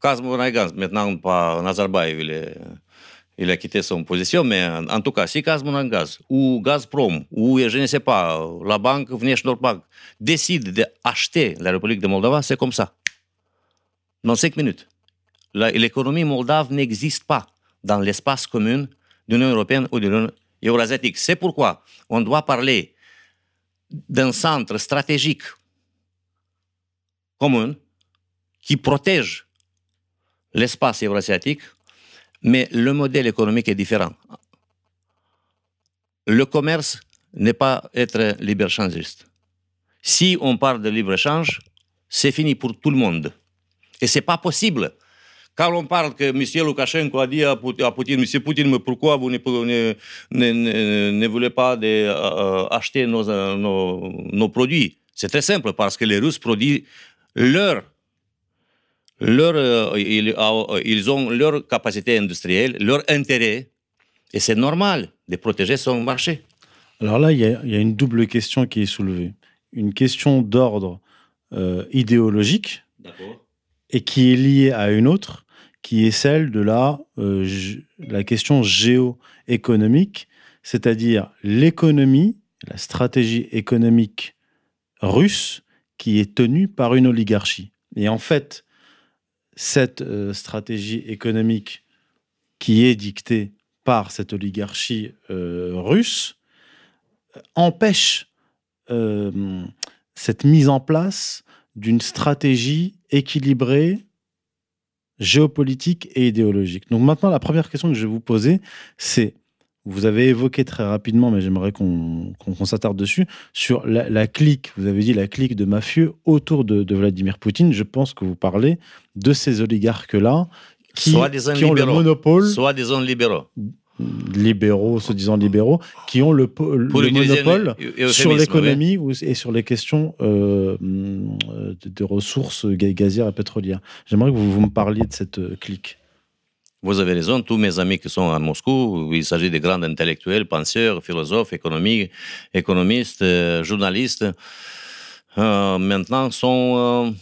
Kazmunai-Gaz, maintenant pas il est, il a quitté son position, mais en, tout cas, si Gaz, ou Gazprom, ou je ne sais pas, la banque Vneshnorbank décide d'acheter la République de Moldova, c'est comme ça. Dans cinq minutes. L'économie moldave n'existe pas dans l'espace commun de l'Union européenne ou de l'Union eurasiatique. C'est pourquoi on doit parler d'un centre stratégique commun qui protège l'espace eurasiatique, mais le modèle économique est différent. Le commerce n'est pas être libre-échangiste. Si on parle de libre-échange, c'est fini pour tout le monde. Et c'est pas possible. Quand on parle que M. Loukachenko a dit à Poutine, M. Poutine, mais pourquoi vous ne, voulez pas euh, acheter nos, nos, nos produits? C'est très simple, parce que les Russes produisent leur leur, euh, ils, euh, ils, ont leur capacité industrielle, leur intérêt, et c'est normal de protéger son marché. Alors là, il y, y a une double question qui est soulevée. Une question d'ordre euh, idéologique, et qui est liée à une autre, qui est celle de la, la question géoéconomique, c'est-à-dire l'économie, la stratégie économique russe qui est tenue par une oligarchie. Et en fait, cette euh, stratégie économique qui est dictée par cette oligarchie euh, russe empêche euh, cette mise en place d'une stratégie équilibrée géopolitique et idéologique. Donc maintenant, la première question que je vais vous poser, c'est vous avez évoqué très rapidement, mais j'aimerais qu'on s'attarde dessus, sur la, clique, vous avez dit la clique de mafieux autour de, Vladimir Poutine. Je pense que vous parlez de ces oligarques-là qui, qui ont le monopole. Soit des hommes libéraux libéraux, se disant libéraux, qui ont le, le monopole sur l'économie et sur les questions euh, de, de, ressources gazières et pétrolières. J'aimerais que vous, vous, me parliez de cette euh, clique. Vous avez raison, tous mes amis qui sont à Moscou, il s'agit de grands intellectuels, penseurs, philosophes, économistes, euh, journalistes, euh, maintenant sont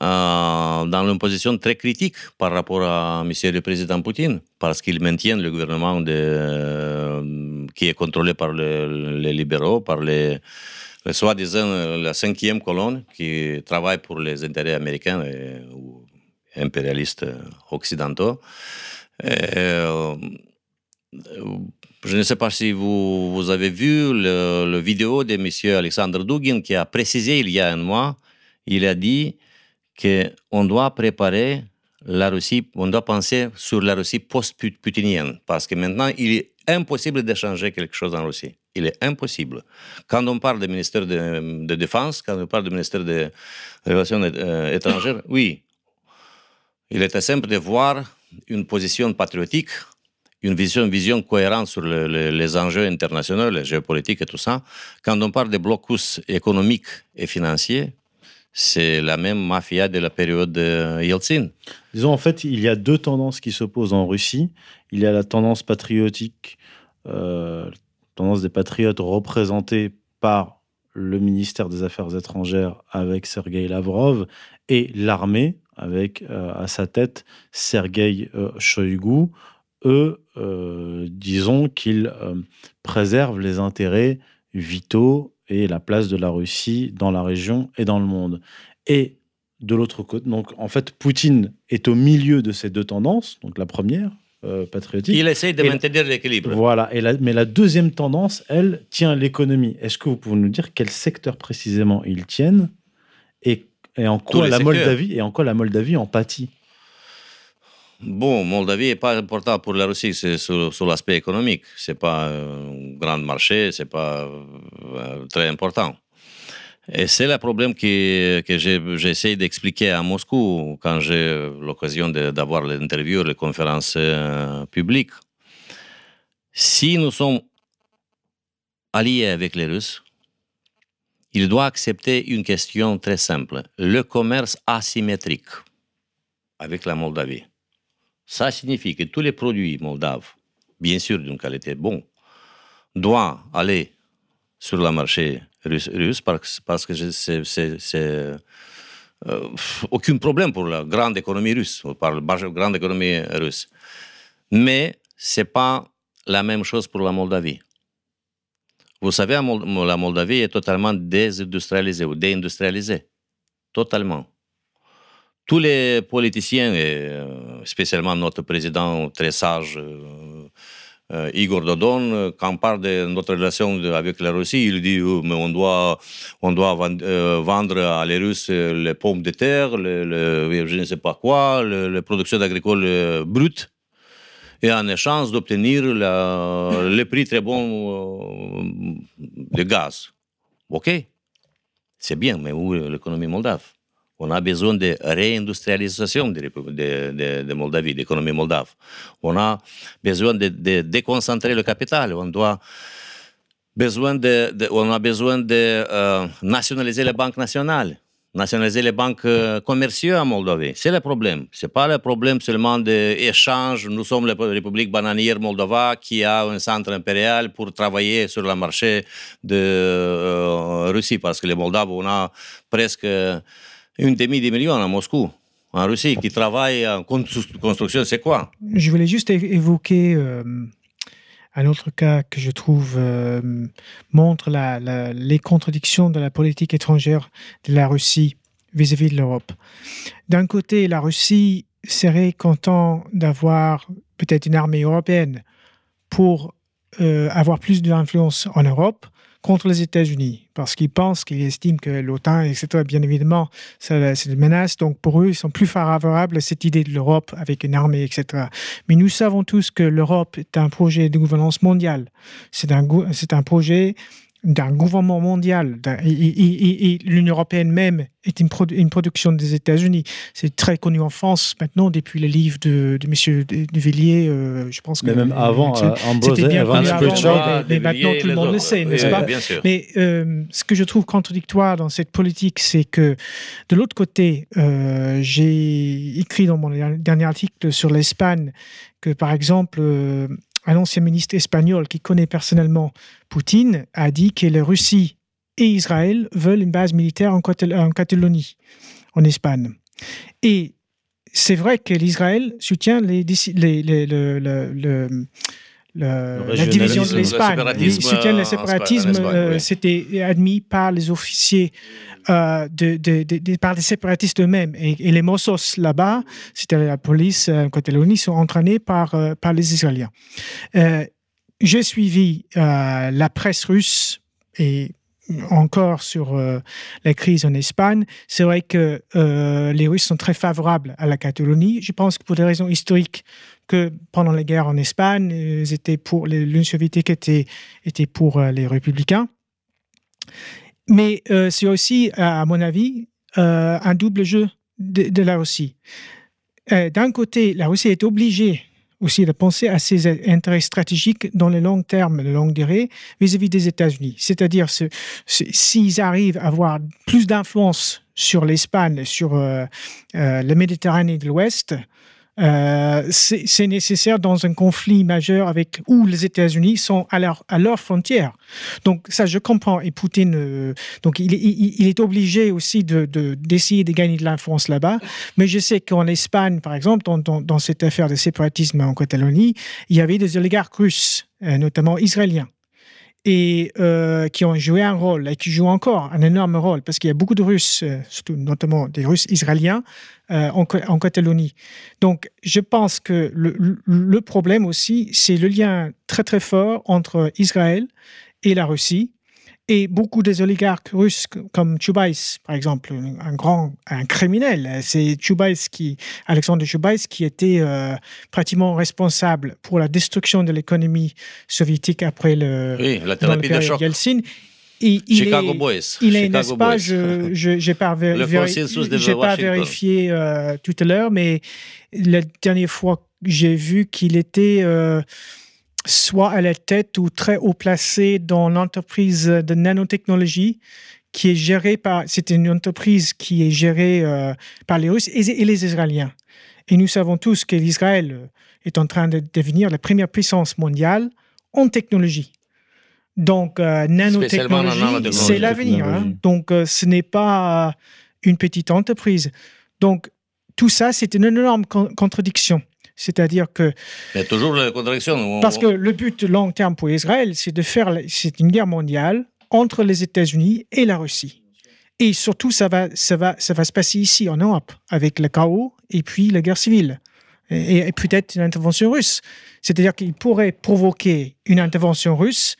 euh, dans une position très critique par rapport à M. le Président Poutine, parce qu'ils maintiennent le gouvernement qui est contrôlé par les libéraux, par les, les soi-disant la cinquième colonne qui travaille pour les intérêts américains impérialistes occidentaux. Euh, je ne sais pas si vous, avez vu le, vidéo de M. Alexandre Dugin qui a précisé il y a un mois, il a dit qu'on doit préparer la Russie, on doit penser sur la Russie post-putinienne, parce que maintenant, il est impossible de changer quelque chose en Russie. Il est impossible. Quand on parle du ministère de, de Défense, quand on parle du ministère des Relations euh, étrangères, oui, il était simple de voir une position patriotique, une vision, cohérente sur le, le, les enjeux internationaux, les géopolitiques et tout ça. Quand on parle de blocus économiques et financiers, c'est la même mafia de la période de Yeltsin. Disons, en fait, il y a deux tendances qui s'opposent en Russie. Il y a la tendance patriotique, euh, tendance des patriotes représentée par le ministère des Affaires étrangères avec Sergei Lavrov et l'armée avec euh, à sa tête Sergei euh, Shoigu, eux, euh, disons qu'ils préservent les intérêts vitaux et la place de la Russie dans la région et dans le monde. Et de l'autre côté, donc en fait, Poutine est au milieu de ces deux tendances. Donc la première, euh, patriotique. Il essaye de maintenir l'équilibre. Voilà. Et la, mais la deuxième tendance, elle, tient l'économie. Est-ce que vous pouvez nous dire quel secteur précisément ils tiennent et et en quoi la Moldavie et en quoi la Moldavie en pâtit? Bon, Moldavie n'est pas important pour la Russie, c'est sur, sur l'aspect économique. C'est pas un grand marché, c'est pas euh, très important. Et c'est le problème que, que j'essaie d'expliquer à Moscou quand j'ai l'occasion d'avoir l'interview, les conférences euh, publiques. Si nous sommes alliés avec les Russes, il doit accepter une question très simple, le commerce asymétrique avec la Moldavie. Ça signifie que tous les produits moldaves, bien sûr d'une qualité bonne, doivent aller sur le marché russe, parce que c'est euh, aucun problème pour la grande économie russe, grande économie russe. Mais c'est pas la même chose pour la Moldavie. Vous savez, la Moldavie est totalement désindustrialisée ou déindustrialisée. Totalement. Tous les politiciens, et euh, spécialement notre président très sage, euh, euh, Igor Dodon, quand on parle de notre relation avec la Russie, il dit oh, mais on doit, on doit vendre à les Russes les pommes de terre, je ne sais pas quoi, les productions agricoles brutes et en échange d'obtenir le prix très bon euh, de gaz. OK, c'est bien, mais où l'économie moldave? On a besoin de réindustrialisation de, de, de Moldavie, d'économie moldave. On a besoin de, déconcentrer le capital. On doit besoin de, on a besoin de euh, nationaliser les banques nationales nationaliser les banques euh, commerciales en Moldavie. C'est le problème. Ce n'est pas le problème seulement d'échange. Nous sommes la République bananière moldova qui a un centre impérial pour travailler sur le marché de euh, Russie parce que les Moldaves, on a presque une demi-million à Moscou en Russie qui travaillent en construction. C'est quoi? Je voulais juste évoquer euh, un autre cas que je trouve euh, montre les contradictions de la politique étrangère de la Russie vis-à-vis de l'Europe. D'un côté, la Russie serait content d'avoir peut-être une armée européenne pour euh, avoir plus d'influence en Europe, contre les États-Unis parce qu'ils pensent, qu'ils estiment que l'OTAN, etc., bien évidemment, c'est une menace. Donc pour eux, ils sont plus favorables à cette idée de l'Europe avec une armée, etc. Mais nous savons tous que l'Europe est un projet de gouvernance mondiale. C'est un, c'est un projet d'un gouvernement mondial. Et, l'Union européenne même est une, une production des États-Unis. C'est très connu en France maintenant depuis le livre de, de M. Duvillier. Euh, je pense mais même avant, euh, c'était bien connu avant, mais, maintenant tout le monde le sait, n'est-ce pas? Mais euh, ce que je trouve contradictoire dans cette politique, c'est que de l'autre côté, j'ai écrit dans mon dernier article sur l'Espagne que par exemple un ancien ministre espagnol qui connaît personnellement Poutine a dit que la Russie et Israël veulent une base militaire en, Catalogne, en Espagne. Et c'est vrai que l'Israël soutient les, la division de l'Espagne. Il soutient le séparatisme. Euh, c'était admis par les officiers euh, de, par les séparatistes eux-mêmes. Et, les Mossos là-bas, c'était la police en Catalogne, sont entraînés par, euh, par les Israéliens. J'ai suivi la presse russe et encore sur la crise en Espagne, c'est vrai que les Russes sont très favorables à la Catalogne. Je pense que pour des raisons historiques, que pendant les guerres en Espagne, ils étaient pour l'Union soviétique était, était pour euh, les républicains. Mais euh, c'est aussi, à mon avis, euh, un double jeu de, la Russie. D'un côté, la Russie est obligée aussi de penser à ses intérêts stratégiques dans le long terme, le long durée, vis-à-vis des États-Unis. C'est-à-dire, s'ils arrivent à avoir plus d'influence sur l'Espagne, sur la Méditerranée de l'Ouest, euh, c'est nécessaire dans un conflit majeur avec où les États-Unis sont à leur, à leur frontière. Donc ça, je comprends. Et Poutine, euh, donc il, il, est obligé aussi de d'essayer de, gagner de l'influence là-bas. Mais je sais qu'en Espagne, par exemple, dans, dans, dans, cette affaire de séparatisme en Catalogne, il y avait des oligarques russes, euh, notamment israéliens et euh, qui ont joué un rôle et qui jouent encore un énorme rôle parce qu'il y a beaucoup de Russes, euh, surtout notamment des Russes israéliens euh, en, en, Catalogne. Donc, je pense que le, le problème aussi, c'est le lien très très fort entre Israël et la Russie et beaucoup des oligarques russes, comme Chubais, par exemple, un grand un criminel, c'est Chubais qui, Alexandre Chubais, qui était euh, pratiquement responsable pour la destruction de l'économie soviétique après le, oui, la thérapie de choc. Yeltsin. Et il Chicago est, Boys. Il est, n'est-ce pas, je n'ai pas, pas vérifié euh, tout à l'heure, mais la dernière fois que j'ai vu qu'il était euh, soit à la tête ou très haut placé dans l'entreprise de nanotechnologie qui est gérée par, c'est une entreprise qui est gérée euh, par les Russes et, les Israéliens. Et nous savons tous que l'Israël est en train de devenir la première puissance mondiale en technologie. Donc, euh, nanotechnologie, c'est l'avenir. Hein. Donc, euh, ce n'est pas une petite entreprise. Donc, tout ça, c'est une énorme contradiction C'est-à-dire que Mais toujours la contradiction. parce que le but long terme pour Israël, c'est de faire, c'est une guerre mondiale entre les États-Unis et la Russie. Et surtout, ça va, ça va, ça va se passer ici en Europe avec le chaos et puis la guerre civile et, et peut-être une intervention russe. C'est-à-dire qu'il pourrait provoquer une intervention russe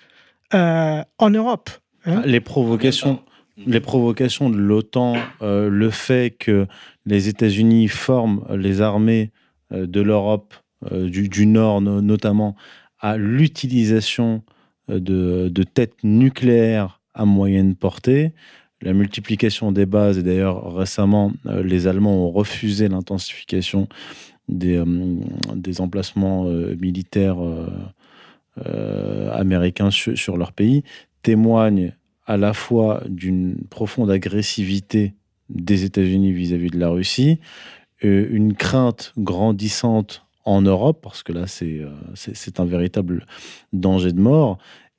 euh, en Europe. hein. Les provocations, les provocations de l'OTAN, euh, le fait que les États-Unis forment les armées de l'Europe, euh, du, Nord no- notamment, à l'utilisation euh, de, de têtes nucléaires à moyenne portée, la multiplication des bases, et d'ailleurs récemment, euh, les Allemands ont refusé l'intensification des, euh, des emplacements euh, militaires euh, euh, américains sur, leur pays, témoignent à la fois d'une profonde agressivité des États-Unis vis-à-vis de la Russie, euh, une crainte grandissante en Europe, parce que là, c'est euh, c'est- un véritable danger de mort,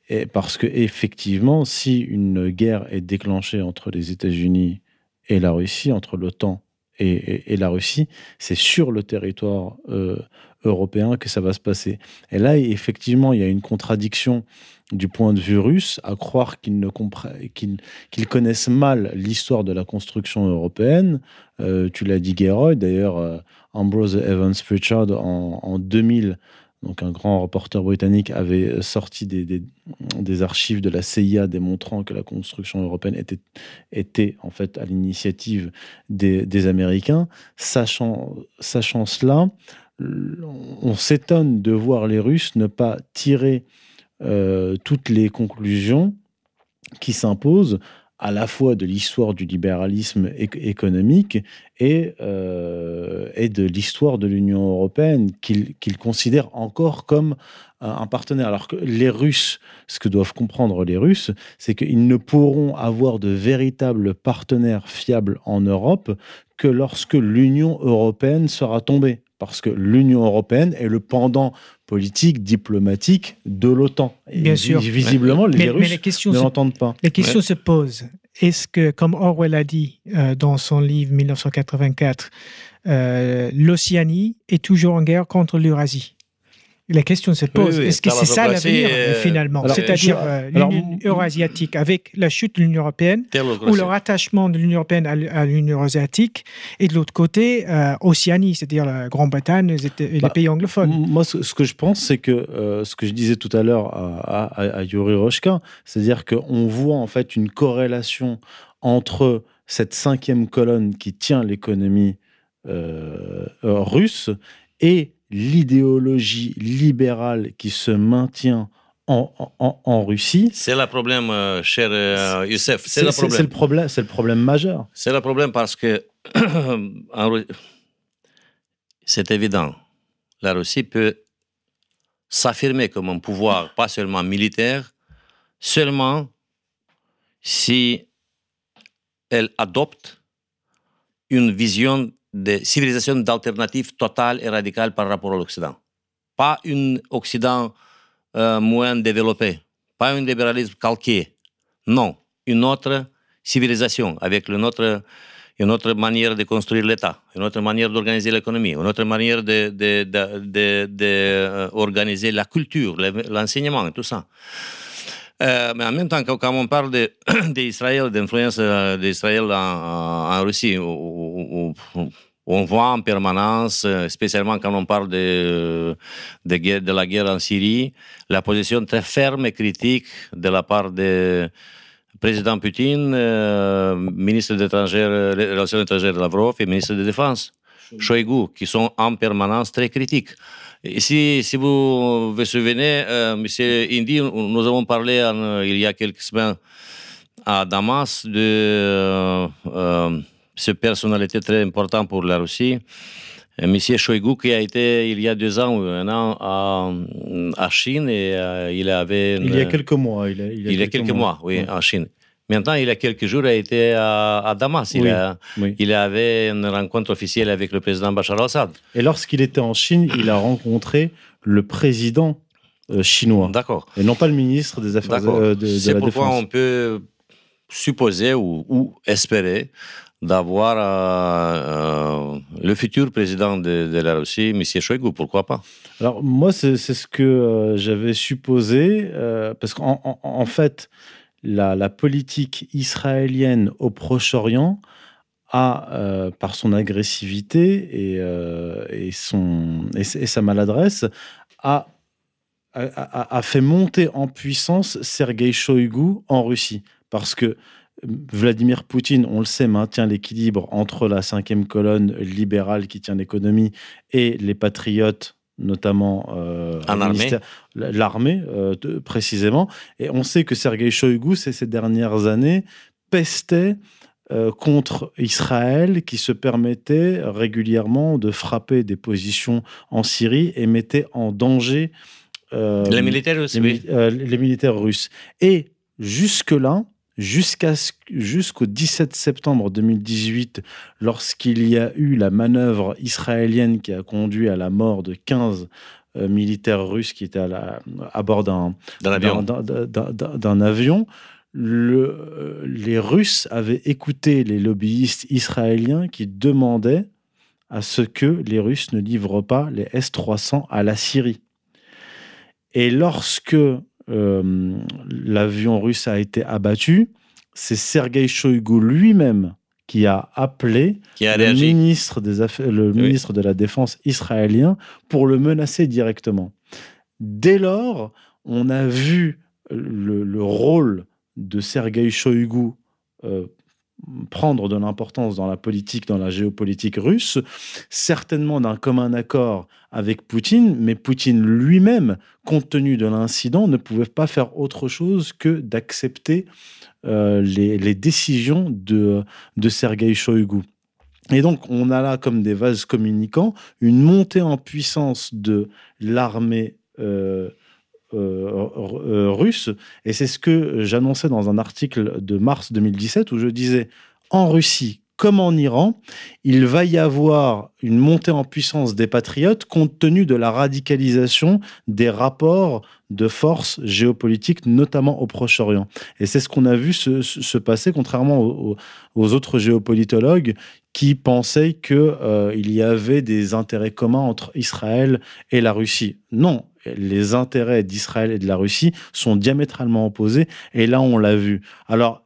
et parce que effectivement, si une guerre est déclenchée entre les États-Unis et la Russie, entre l'OTAN et, et- et la Russie, c'est sur le territoire euh, européen que ça va se passer. Et là, effectivement, il y a une contradiction du point de vue russe, à croire qu'ils connaissent mal l'histoire de la construction européenne. Euh, tu l'as dit, Geroy, d'ailleurs, euh, Ambrose Evans Pritchard, en, en 2000, donc un grand reporter britannique, avait sorti des, archives de la CIA démontrant que la construction européenne était, en fait à l'initiative des, Américains. Sachant cela, on s'étonne de voir les Russes ne pas tirer euh, toutes les conclusions qui s'imposent à la fois de l'histoire du libéralisme éc- économique et, euh, et de l'histoire de l'Union européenne, qu'ils considèrent encore comme un, partenaire. Alors que les Russes, ce que doivent comprendre les Russes, c'est qu'ils ne pourront avoir de véritables partenaires fiables en Europe que lorsque l'Union européenne sera tombée. Parce que l'Union européenne est le pendant politique, diplomatique de l'OTAN. Et Bien vi- sûr. Visiblement, les Mais, Russes ne se, l'entendent pas. la question se pose. Est-ce que, comme Orwell a dit euh, dans son livre 1984, euh, l'Océanie est toujours en guerre contre l'Eurasie? La question se pose. oui, Est-ce que c'est ça l'avenir, euh, finalement C'est-à-dire euh, l'Union eurasiatique avec la chute de l'Union européenne ou le rattachement de l'Union européenne à l'Union eurasiatique, et de l'autre côté, euh, Océanie, c'est-à-dire la Grande-Bretagne les et Bah, les pays anglophones. Moi, ce, ce que je pense, c'est que euh, ce que je disais tout à l'heure à, à, à Yuri Roshka, c'est-à-dire qu'on voit en fait une corrélation entre cette cinquième colonne qui tient l'économie euh, russe et l'idéologie libérale qui se maintient en, en, en Russie. C'est le problème, euh, cher euh, Youssef. C'est le c'est- c'est problème. le problème, c'est le problème majeur. C'est le problème parce que c'est évident. La Russie peut s'affirmer comme un pouvoir, pas seulement militaire, seulement si elle adopte une vision de civilisation d'alternative totale et radicale par rapport à l'Occident. Pas un Occident euh, moins développé, pas un libéralisme calqué. Non, une autre civilisation avec le notre, une autre manière de construire l'État, une autre manière d'organiser l'économie, une autre manière d'organiser de, de, de, euh, la culture, le- l'enseignement tout ça. Euh, mais en même temps, quand, on parle d'Israël, d'influence d'Israël en, en- Russie, où on voit en permanence, euh, spécialement quand on parle de, de, guerre- de la guerre en Syrie, la position très ferme et critique de la part du président Poutine, euh, ministre des des Relations étrangères Lavrov et ministre de Défense Shoigu, qui sont en permanence très critiques. Et si, si vous vous souvenez, euh, Monsieur Indy, nous avons parlé en- il y a quelques semaines à Damas de euh, euh, cette personnalité très importante pour la Russie. Euh, Monsieur Shoigu, qui a été il y a deux ans ou un an à, à Chine et euh, il avait... Il y a quelques mois. Il, a- il a il y a quelques mois, oui, en Chine. Maintenant, il y a quelques jours, il a été à, à Damas. Il, Oui. a- Oui. il avait une rencontre officielle avec le président Bachar al-Assad. Et lorsqu'il était en Chine, il a rencontré le président euh, chinois. D'accord. Et non pas le ministre des Affaires euh, de, de C'est la pourquoi Défense. on peut supposer ou, ou espérer d'avoir euh, euh, le futur président de, la Russie, M. Shoigu, pourquoi pas? Alors moi, c'est ce que euh, j'avais supposé, parce qu'en en, en fait, la, politique israélienne au Proche-Orient a, par son agressivité et, son, et, sa maladresse, a fait monter en puissance Sergei Shoigu en Russie. Parce que Vladimir Poutine, on le sait, maintient l'équilibre entre la cinquième colonne libérale qui tient l'économie et les patriotes, notamment euh, l'armée, euh, précisément. Et on sait que Sergei Shoigu, ces dernières années, pestait euh, contre Israël, qui se permettait régulièrement de frapper des positions en Syrie et mettait en danger les militaires russes. Les, les militaires russes. Et jusque-là, jusqu'à jusqu'au 17 septembre 2018, lorsqu'il y a eu la manœuvre israélienne qui a conduit à la mort de 15 euh, militaires russes qui étaient à, la, à bord d'un avion, avion le, euh, les Russes avaient écouté les lobbyistes israéliens qui demandaient à ce que les Russes ne livrent pas les S-300 à la Syrie. Et lorsque euh, l'avion russe a été abattu, c'est Sergei Shoigu lui-même qui a appelé qui a le, ministre, des affaires, le oui. ministre de la Défense israélien pour le menacer directement. Dès lors, on a vu le, le rôle de Sergei Shoigu euh, prendre de l'importance dans la politique, dans la géopolitique russe, certainement d'un commun accord avec Poutine, mais Poutine lui-même, compte tenu de l'incident, ne pouvait pas faire autre chose que d'accepter euh, les, les, décisions de, de Sergei Shoigu. Et donc, on a là, comme des vases communicants, une montée en puissance de l'armée euh, russe. Et c'est ce que j'annonçais dans un article de mars 2017 où je disais en Russie comme en Iran, il va y avoir une montée en puissance des patriotes compte tenu de la radicalisation des rapports de force géopolitiques, notamment au Proche-Orient. Et c'est ce qu'on a vu se, se, passer, contrairement aux, aux, autres géopolitologues qui pensaient qu'il euh, y avait des intérêts communs entre Israël et la Russie. Non, les intérêts d'Israël et de la Russie sont diamétralement opposés, et là on l'a vu. Alors,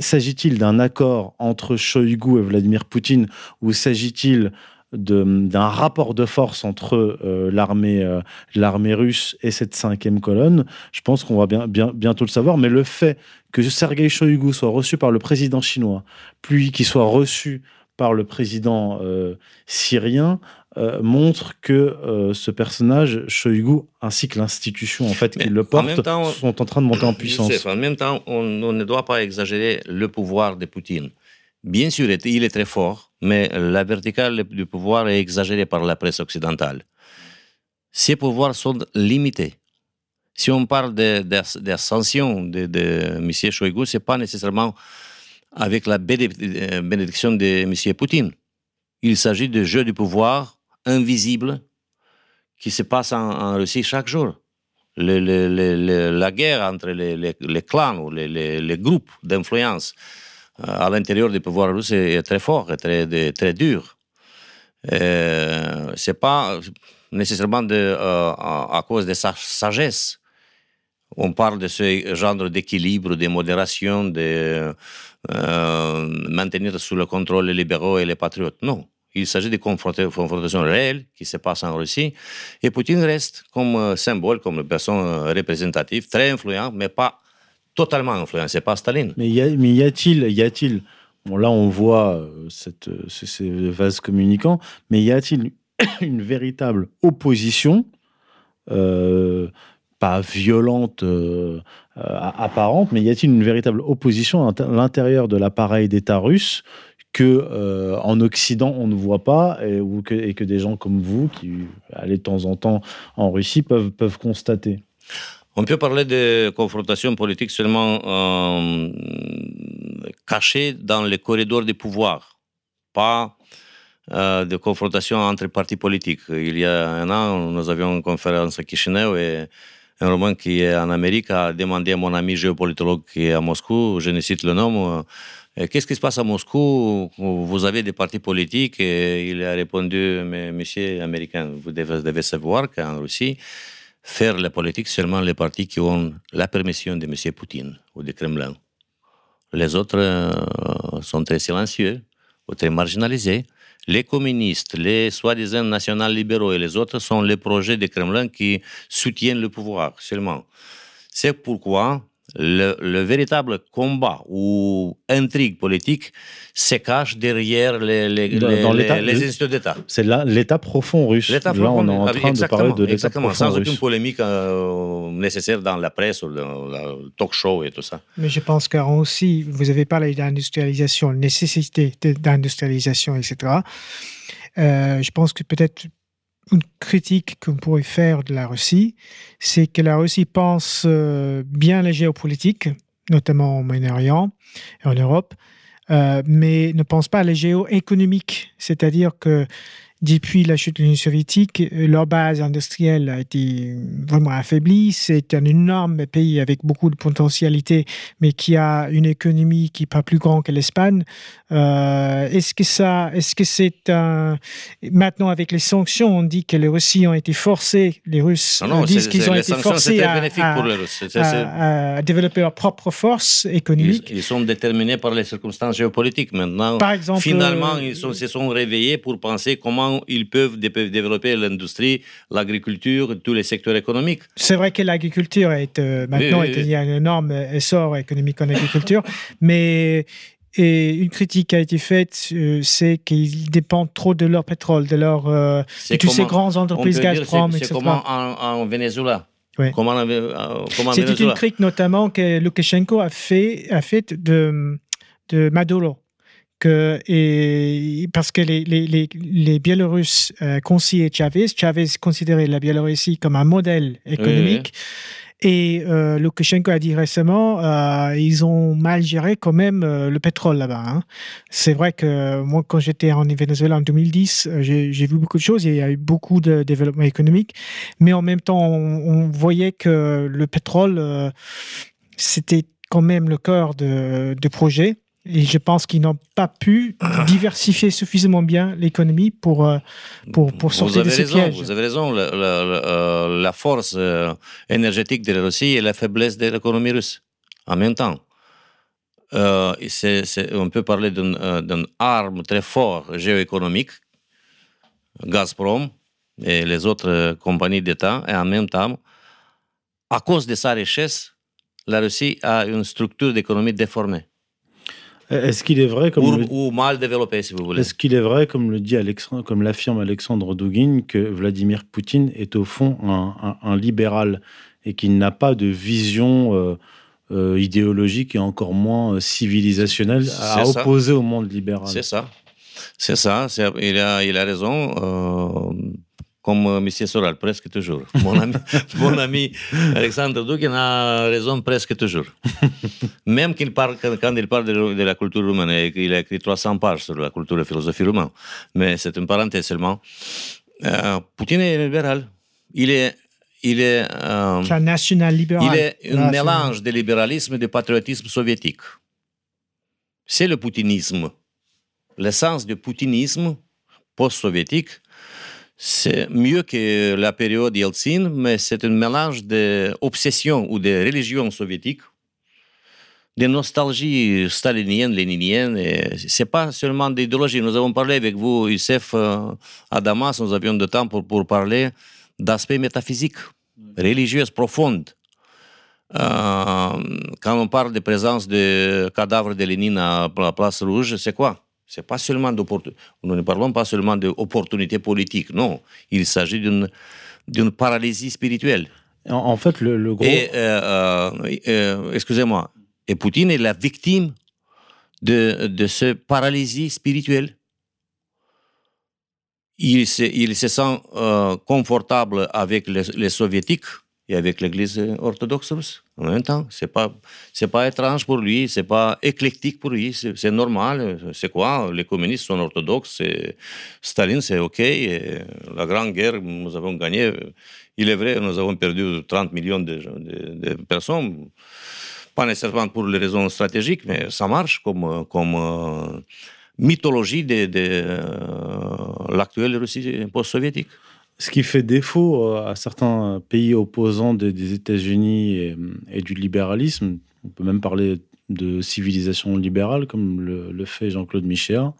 s'agit-il d'un accord entre Shoigu et Vladimir Poutine, ou s'agit-il d'un rapport de force entre euh, l'armée euh, l'armée russe et cette cinquième colonne, je pense qu'on va bien, bientôt le savoir. Mais le fait que Sergei Shoigu soit reçu par le président chinois, puis qu'il soit reçu par le président euh, syrien, euh, montre que euh, ce personnage, Shoigu, ainsi que l'institution en fait qui le porte, temps, sont en train de monter en puissance. Sais, en même temps, on, on, ne doit pas exagérer le pouvoir de Poutine. Bien sûr, il est très fort, mais la verticale du pouvoir est exagérée par la presse occidentale. Ses pouvoirs sont limités. Si on parle d'ascension de, de, de, de, M. Shoigu, ce n'est pas nécessairement avec la bénédiction de M. Poutine. Il s'agit de jeu du pouvoir invisible qui se passe en, Russie chaque jour. La guerre entre les, clans ou les, groupes d'influence euh, à l'intérieur du pouvoir russe est très fort et très, très dur. Euh, c'est pas nécessairement euh, à cause de sa sagesse. On parle de ce genre d'équilibre, de modération, de euh, maintenir sous le contrôle les libéraux et les patriotes. Non. Il s'agit de confrontations réelles qui se passent en Russie. Et Poutine reste comme symbole, comme personne représentative, très influent, mais pas totalement influent. C'est pas Staline. Mais y, a, a-t-il, y bon là on voit ces, vases communicants, mais y a-t-il une véritable opposition euh, pas violente, euh, apparente, mais y a-t-il une véritable opposition à l'intérieur de l'appareil d'État russe que euh, en Occident on ne voit pas et, ou que, des gens comme vous qui allez de temps en temps en Russie peuvent, constater? On peut parler de confrontation politique seulement euh, cachée dans les corridors du pouvoir, pas euh, de confrontation entre partis politiques. Il y a un an, nous avions une conférence à Chisinau et un roman qui est en Amérique a demandé à mon ami géopolitologue qui est à Moscou, je ne cite le nom, Et Qu'est-ce qui se passe à Moscou? Vous avez des partis politiques et il a répondu, mais monsieur américain, vous devez, savoir qu'en Russie, faire la politique seulement les partis qui ont la permission de monsieur Poutine ou du Kremlin. Les autres euh, sont très silencieux ou très marginalisés. Les communistes, les soi-disant national-libéraux et les autres sont les projets du Kremlin qui soutiennent le pouvoir seulement. C'est pourquoi le, le véritable combat ou intrigue politique se cache derrière les, les, Dans- les- dans les- l'État- les le- institutions d'État. C'est là l'état profond russe. L'État Là, profond, on est en train de exactement, parler de l'état profond sans aucune russe. polémique euh, nécessaire dans la presse ou dans le talk show et tout ça. Mais je pense qu'en aussi, vous avez parlé d'industrialisation, nécessité d'industrialisation, etc. Euh, je pense que peut-être une critique qu'on pourrait faire de la Russie, c'est que la Russie pense euh, bien la géopolitique, notamment au Moyen-Orient et en Europe, euh, mais ne pense pas à la géoéconomique. C'est-à-dire que depuis la chute de l'Union soviétique, euh, leur base industrielle a été vraiment affaiblie. C'est un énorme pays avec beaucoup de potentialités, mais qui a une économie qui n'est pas plus grande que l'Espagne. Euh, est-ce que ça, est-ce que c'est un maintenant avec les sanctions, on dit que les Russes ont été forcés, les Russes Non, non, disent qu'ils ont été forcés à, bénéfique à- pour les Russes. C'est- c'est- c'est- à- à développer leur propre force Ils, économique. ils sont déterminés par les circonstances géopolitiques. Maintenant, Par exemple, finalement, euh, ils sont- se sont réveillés pour penser comment ils peuvent dé- développer l'industrie, l'agriculture, tous les secteurs économiques. C'est vrai que l'agriculture est euh, maintenant oui, il y a un énorme essor économique en agriculture, mais et une critique qui a été faite, euh, c'est qu'ils dépendent trop de leur pétrole, de leur euh, C'est de toutes ces grandes entreprises Gazprom, c'est- etc. C'est comment en, en Venezuela Oui. C'était une critique notamment que Loukachenko a fait, a fait de, de Maduro. Que, et, parce que les, les, les, les Biélorusses euh, Chavez. Chavez considérait la Biélorussie comme un modèle économique. Et euh, Loukachenko a dit récemment, euh, ils ont mal géré quand même euh, le pétrole là-bas. hein. C'est vrai que moi, quand j'étais en Venezuela en 2010, euh, j'ai vu beaucoup de choses. Il y a eu beaucoup de développement économique, mais en même temps, on, on voyait que le pétrole, euh, c'était quand même le cœur de, de projet. Et je pense qu'ils n'ont pas pu diversifier suffisamment bien l'économie pour, euh, pour, Vous sortir de ce raison, piège. vous avez raison. La, la- la- euh, force euh, énergétique de la Russie et la faiblesse de l'économie russe en même temps. Euh, on peut parler d'une arme très forte géoéconomique, Gazprom et les autres compagnies d'État, et en même temps, à cause de sa richesse, la Russie a une structure d'économie déformée Est-ce qu'il est vrai, comme ou, le- ou mal développée, si vous voulez. Est-ce qu'il est vrai, comme le dit Alexandre, comme l'affirme Alexandre Douguin, que Vladimir Poutine est au fond un, un- un libéral et qu'il n'a pas de vision euh, euh, idéologique et encore moins euh, civilisationnelle à ça. opposer au monde libéral? C'est ça. C'est ça. Il a, il a raison. euh, comme euh, M. Soral, presque toujours. Mon ami, mon ami Alexandre Dugin a raison presque toujours. Même qu'il parle, quand quand il parle de, de la culture roumaine, et qu'il a écrit 300 pages sur la culture et la philosophie roumaine. Mais c'est une parenthèse seulement. Euh, Poutine est libéral. Il est. Il est euh, C'est un national libéral. il est un mélange de libéralisme et de patriotisme soviétique. C'est le poutinisme. L'essence du poutinisme post-soviétique, c'est mieux que la période Yeltsin, mais c'est un mélange d'obsession ou de religion soviétique, de nostalgie stalinienne, léninienne. et C'est pas seulement d'idéologie. Nous avons parlé avec vous, Youssef, euh, à Damas, nous avions de temps pour, parler d'aspects métaphysiques, religieuses, profondes. Euh, quand on parle de présence de cadavres de Lénine à la place rouge, c'est quoi? C'est pas seulement. Nous ne parlons pas seulement d'opportunité politique. Non, il s'agit d'une d'une paralysie spirituelle. En, en fait, le, le gros. Euh, euh, euh, excusez-moi, et Poutine est la victime de, de ce paralysie spirituelle. Il se, il se sent euh, confortable avec les, les soviétiques et avec l'Église orthodoxe russe en même temps. C'est pas, pas étrange pour lui, c'est pas éclectique pour lui, c'est normal. C'est quoi? Les communistes sont orthodoxes, Staline c'est ok. la Grande Guerre, nous avons gagné. Il est vrai, nous avons perdu 30 millions de, personnes. pas nécessairement pour les raisons stratégiques, mais ça marche comme, comme euh, mythologie de, de euh, l'actuelle Russie post-soviétique. Ce qui fait défaut euh, à certains pays opposants des, États-Unis et, du libéralisme, on peut même parler de civilisation libérale, comme le, le fait Jean-Claude Michéa,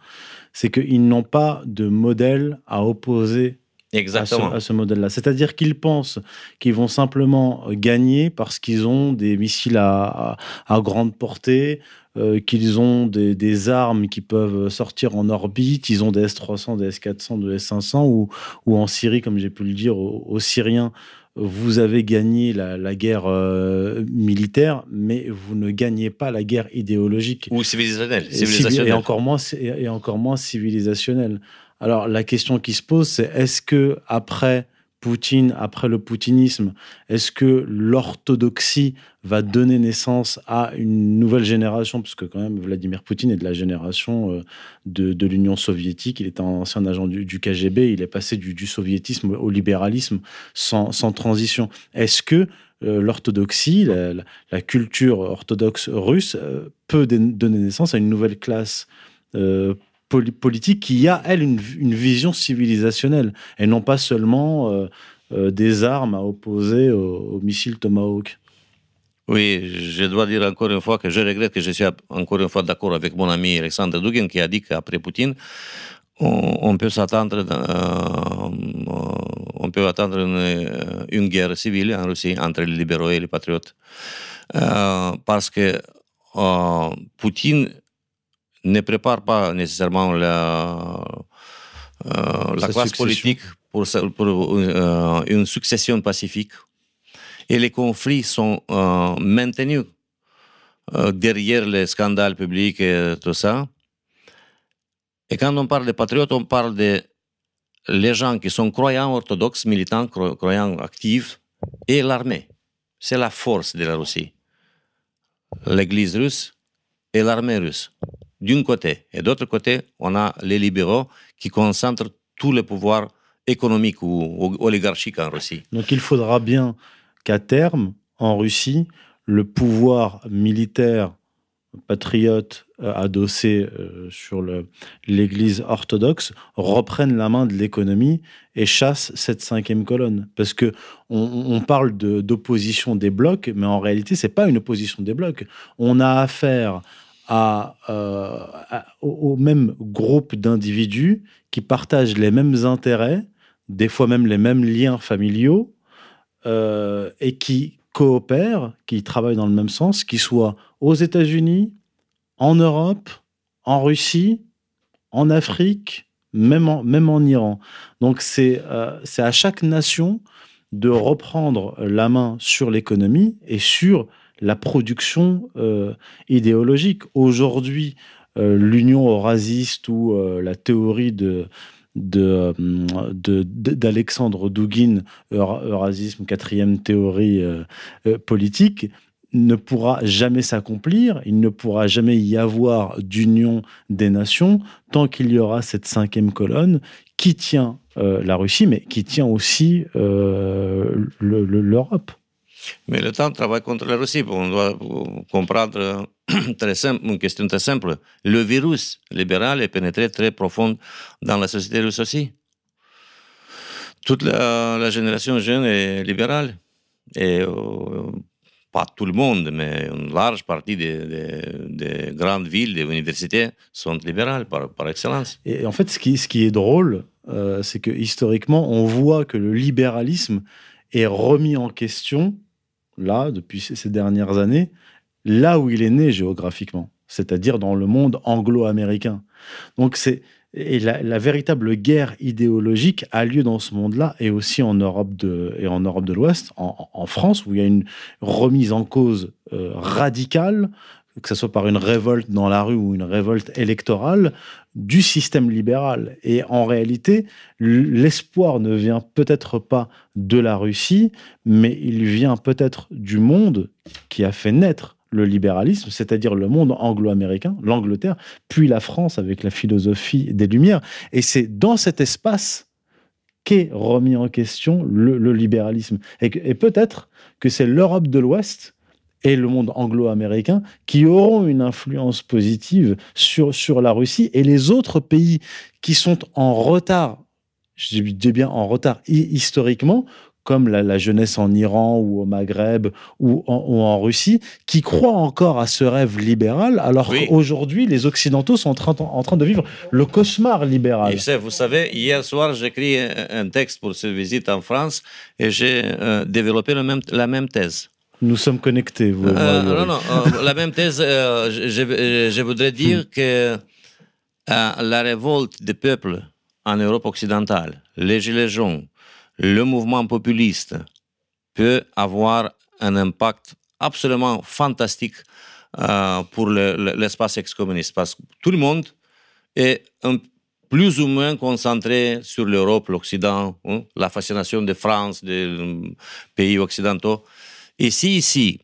c'est qu'ils n'ont pas de modèle à opposer Exactement. à ce, ce modèle-là. C'est-à-dire qu'ils pensent qu'ils vont simplement gagner parce qu'ils ont des missiles à, à, à grande portée, euh, qu'ils ont des, des, armes qui peuvent sortir en orbite, ils ont des S-300, des S-400, des S-500, ou, ou en Syrie, comme j'ai pu le dire aux, aux Syriens, vous avez gagné la, la guerre euh, militaire, mais vous ne gagnez pas la guerre idéologique. Ou civilisationnelle. Civilisationnelle. et, encore, moins, et encore moins civilisationnelle. Alors la question qui se pose, c'est est-ce que après Poutine, après le poutinisme, est-ce que l'orthodoxie va donner naissance à une nouvelle génération? Parce que quand même, Vladimir Poutine est de la génération euh, de, de l'Union soviétique, il est un ancien agent du, KGB, il est passé du, du soviétisme au libéralisme sans, transition. Est-ce que euh, l'orthodoxie, la, culture orthodoxe russe euh, peut donner naissance à une nouvelle classe politique qui a, elle, une, vision civilisationnelle et non pas seulement euh, euh, des armes à opposer aux, missiles Tomahawk. Oui, je dois dire encore une fois que je regrette que je suis encore une fois d'accord avec mon ami Alexandre Dugin qui a dit qu'après Poutine, on, peut s'attendre, euh, on peut attendre une, une, guerre civile en Russie entre les libéraux et les patriotes. Euh, parce que euh, Poutine ne prépare pas nécessairement la, euh, la classe politique pour, pour euh, une succession pacifique. Et les conflits sont euh, maintenus derrière les scandales publics et tout ça. Et quand on parle de patriotes, on parle de les gens qui sont croyants orthodoxes, militants, croyants actifs, et l'armée. C'est la force de la Russie. L'Église russe et l'armée russe d'un côté. Et d'autre côté, on a les libéraux qui concentrent tout le pouvoir économique ou oligarchique en Russie. Donc il faudra bien qu'à terme, en Russie, le pouvoir militaire patriote euh, adossé euh, sur l'Église orthodoxe reprenne la main de l'économie et chasse cette cinquième colonne. Parce que on, parle d'opposition de, des blocs, mais en réalité, c'est pas une opposition des blocs. On a affaire à, euh, à, au même groupe d'individus qui partagent les mêmes intérêts, des fois même les mêmes liens familiaux, euh, et qui coopèrent, qui travaillent dans le même sens, qu'ils soient aux États-Unis, en Europe, en Russie, en Afrique, même en, Iran. Donc c'est euh, à chaque nation de reprendre la main sur l'économie et sur la production euh, idéologique. Aujourd'hui, euh, l'union eurasiste ou euh, la théorie de d'Alexandre de, de, Douguin, Eurasisme, quatrième théorie politique, ne pourra jamais s'accomplir, il ne pourra jamais y avoir d'union des nations tant qu'il y aura cette cinquième colonne qui tient la Russie, mais qui tient aussi l'Europe. Temps travaille contre la Russie. On doit comprendre très simple, une question très simple. Le virus libéral est pénétré très profond dans la société russe aussi. Toute la, génération jeune est libérale. Et euh, pas tout le monde, mais une large partie des grandes villes, des universités sont libérales par, par, excellence. Et en fait, ce qui, ce qui est drôle, euh, c'est que historiquement, on voit que le libéralisme est remis en question là, depuis ces dernières années, là où il est né géographiquement, c'est-à-dire dans le monde anglo-américain. Donc c'est et la, la, véritable guerre idéologique a lieu dans ce monde-là et aussi en Europe de et en Europe de l'Ouest, en, France où il y a une remise en cause euh, radicale, que ce soit par une révolte dans la rue ou une révolte électorale du système libéral. Et en réalité, l'espoir ne vient peut-être pas de la Russie, mais il vient peut-être du monde qui a fait naître le libéralisme, c'est-à-dire le monde anglo-américain, l'Angleterre, puis la France avec la philosophie des Lumières. Et c'est dans cet espace qu'est remis en question le, libéralisme. Et peut-être que c'est l'Europe de l'Ouest et le monde anglo-américain qui auront une influence positive sur, sur la Russie et les autres pays qui sont en retard, je dis bien en retard historiquement, comme la, jeunesse en Iran ou au Maghreb ou en, Russie, qui croient encore à ce rêve libéral, alors qu'aujourd'hui, les Occidentaux sont en train, de vivre le cauchemar libéral. vous savez, hier soir, j'ai écrit un texte pour cette visite en France et j'ai euh, développé le même, la même thèse. Nous sommes connectés. Vous, euh, non, non, euh, la même thèse, je, je, voudrais dire hmm. que la révolte des peuples en Europe occidentale, les Gilets jaunes, le mouvement populiste peut avoir un impact absolument fantastique euh, pour l'espace ex-communiste, parce que tout le monde est plus ou moins concentré sur l'Europe, l'Occident, hein, la fascination de France, des euh, pays occidentaux. Et si ici,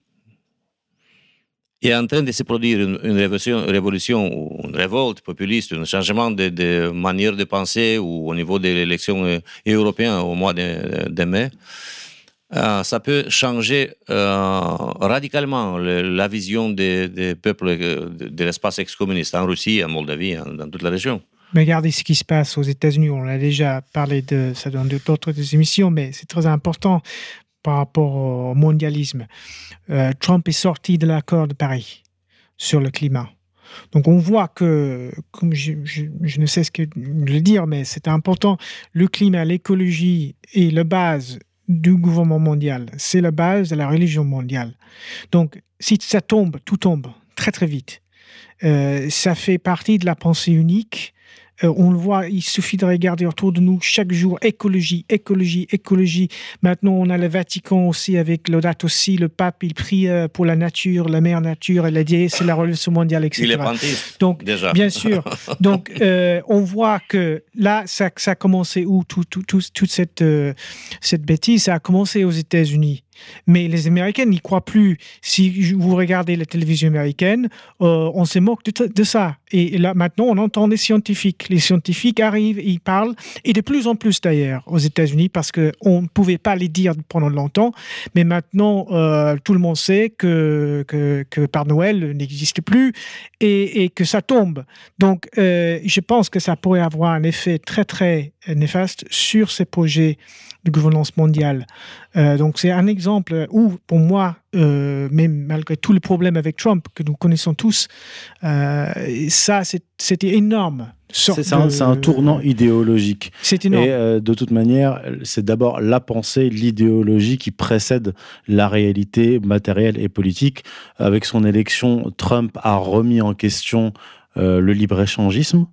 il est en train de se produire une, révolution, révolution, une révolte populiste, un changement de, manière de penser ou au niveau de l'élection euh, européenne au mois de, mai. Euh, ça peut changer euh, radicalement la vision des, peuples de, l'espace ex-communiste en Russie, en Moldavie, dans toute la région. Mais regardez ce qui se passe aux États-Unis. On a déjà parlé de ça dans d'autres émissions, mais c'est très important par rapport au mondialisme. Euh, Trump est sorti de l'accord de Paris sur le climat. Donc on voit que, comme je, ne sais ce que le dire, mais c'est important, le climat, l'écologie est la base du gouvernement mondial. C'est la base de la religion mondiale. Donc si ça tombe, tout tombe très très vite. Euh, ça fait partie de la pensée unique euh, on le voit, il suffit de regarder autour de nous chaque jour écologie, écologie, écologie. Maintenant, on a le Vatican aussi avec Laudato aussi, le pape, il prie euh, pour la nature, la mère nature, il a dit c'est la relation mondiale, etc. Il est Donc, déjà. bien sûr. Donc, euh, on voit que là, ça, ça a commencé où tout, tout, toute cette, cette bêtise, ça a commencé aux États-Unis. Mais les Américains n'y croient plus. Si vous regardez la télévision américaine, euh, on se moque de, ça. Et là, maintenant, on entend les scientifiques. Les scientifiques arrivent, ils parlent, et de plus en plus d'ailleurs aux États-Unis, parce qu'on ne pouvait pas les dire pendant longtemps. Mais maintenant, euh, tout le monde sait que, que, que Père Noël n'existe plus et, que ça tombe. Donc, euh, je pense que ça pourrait avoir un effet très, très néfaste sur ces projets de gouvernance mondiale. Euh, donc c'est un exemple où, pour moi, euh, même malgré tous les problèmes avec Trump que nous connaissons tous, euh, ça c'était énorme. C'est un, tournant idéologique. C'est énorme. Et de toute manière, c'est d'abord la pensée, l'idéologie qui précède la réalité matérielle et politique. Avec son élection, Trump a remis en question le libre-échangisme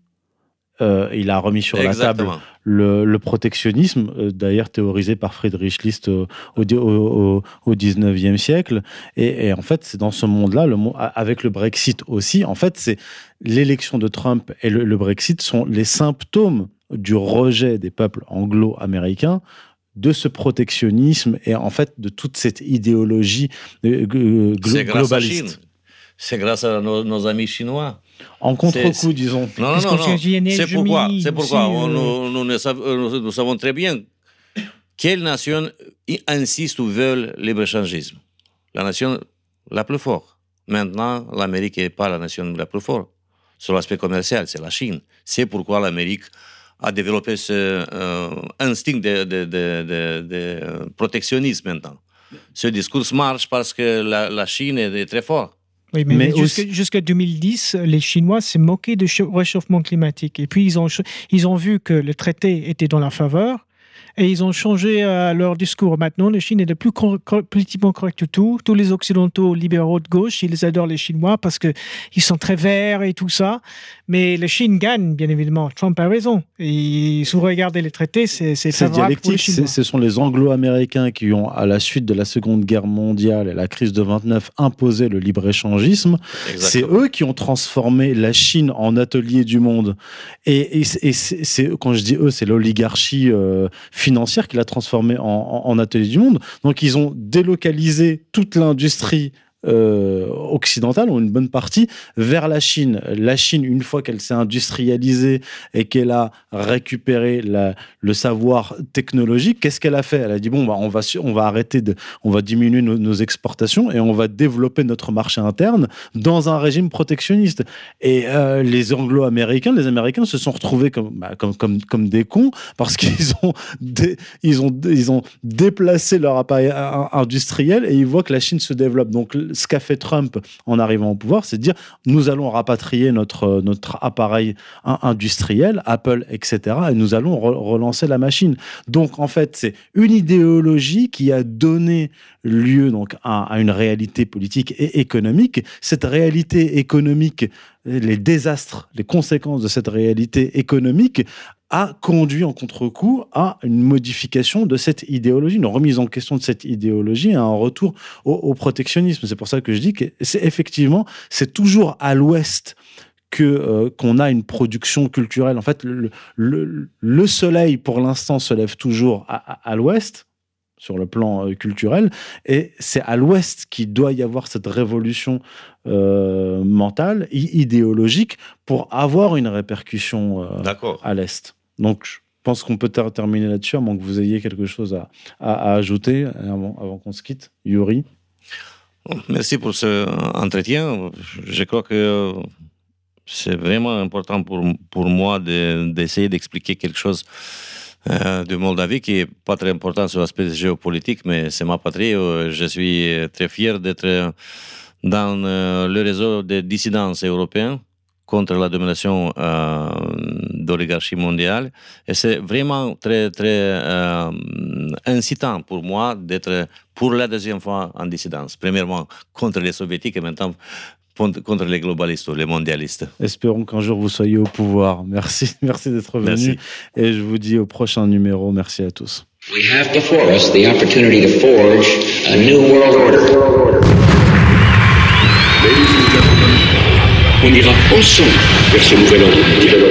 euh, il a remis sur la table le, protectionnisme, euh, d'ailleurs théorisé par Friedrich List au, au, au, 19e siècle. Et, en fait, c'est dans ce monde-là, le, avec le Brexit aussi, en fait, c'est l'élection de Trump et le, Brexit sont les symptômes du rejet des peuples anglo-américains de ce protectionnisme et en fait de toute cette idéologie euh, globaliste. C'est grâce à nos amis chinois. En contre-coup, disons. Non, non, non. C'est pourquoi, c'est pourquoi nous, nous, nous, savons très bien quelle nation insiste ou veut le libre-échangisme. La nation la plus forte. Maintenant, l'Amérique n'est pas la nation la plus forte. Sur l'aspect commercial, c'est la Chine. C'est pourquoi l'Amérique a développé ce euh, instinct de, de, de, de, protectionnisme maintenant. Ce discours marche parce que la, la Chine est très forte mais, jusqu'à 2010, les Chinois s'est moqué du réchauffement climatique. Et puis, ils ont, ils ont vu que le traité était dans leur faveur et ils ont changé euh, leur discours. Maintenant, la Chine est le plus politiquement correct de tout. Tous les Occidentaux libéraux de gauche, ils adorent les Chinois parce qu'ils sont très verts et tout ça. Mais la Chine gagne, bien évidemment. Trump a raison. Et si vous regardez les traités, c'est dialectique. Ce sont les Anglo-Américains qui ont, à la suite de la Seconde Guerre mondiale et la crise de 29, imposé le libre-échangisme. C'est eux qui ont transformé la Chine en atelier du monde. Et, c'est quand je dis eux, c'est l'oligarchie euh, financière qui l'a transformé en, atelier du monde. Donc ils ont délocalisé toute l'industrie euh, occidentales, ou une bonne partie, vers la Chine. La Chine, une fois qu'elle s'est industrialisée et qu'elle a récupéré le savoir technologique, qu'est-ce qu'elle a fait? Elle a dit bon, bah, on va arrêter de, on va diminuer nos, exportations et on va développer notre marché interne dans un régime protectionniste. Et euh, les Anglo-Américains, les Américains se sont retrouvés comme, bah, des cons parce qu'ils ont, ont déplacé leur appareil industriel et ils voient que la Chine se développe. Donc, ce qu'a fait Trump en arrivant au pouvoir, c'est de dire nous allons rapatrier notre, notre appareil industriel, Apple, etc., et nous allons relancer la machine. Donc, en fait, c'est une idéologie qui a donné lieu donc à, à, une réalité politique et économique. Cette réalité économique, les désastres, les conséquences de cette réalité économique a conduit en contre-coup à une modification de cette idéologie, une remise en question de cette idéologie, à un retour au, protectionnisme. C'est pour ça que je dis que c'est effectivement, c'est toujours à l'ouest euh, qu'on a une production culturelle. En fait, le, soleil, pour l'instant, se lève toujours à l'ouest, sur le plan euh, culturel. Et c'est à l'Ouest qu'il doit y avoir cette révolution euh, mentale, idéologique, pour avoir une répercussion euh, à l'Est. Donc, je pense qu'on peut terminer là-dessus, à moins que vous ayez quelque chose à, à, ajouter avant, avant qu'on se quitte. Yuri Merci pour ce entretien. Je crois que c'est vraiment important pour, pour moi d'essayer d'expliquer quelque chose de Moldavie, qui est pas très important sur l'aspect géopolitique, mais c'est ma patrie. Euh, je suis très fier d'être dans euh, le réseau des dissidents européens contre la domination euh, d'oligarchie mondiale. Et c'est vraiment très, très euh, incitant pour moi d'être pour la deuxième fois en dissidence. Premièrement contre les soviétiques et maintenant contre les globalistes, les mondialistes. Espérons qu'un jour vous soyez au pouvoir. Merci, merci d'être venu. Et je vous dis au prochain numéro. Merci à tous. We have before us the opportunity to forge a new world order. Ladies and gentlemen, on ira ensemble vers ce nouvel ordre mondial.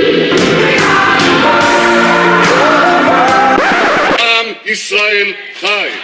Am Israël Chai.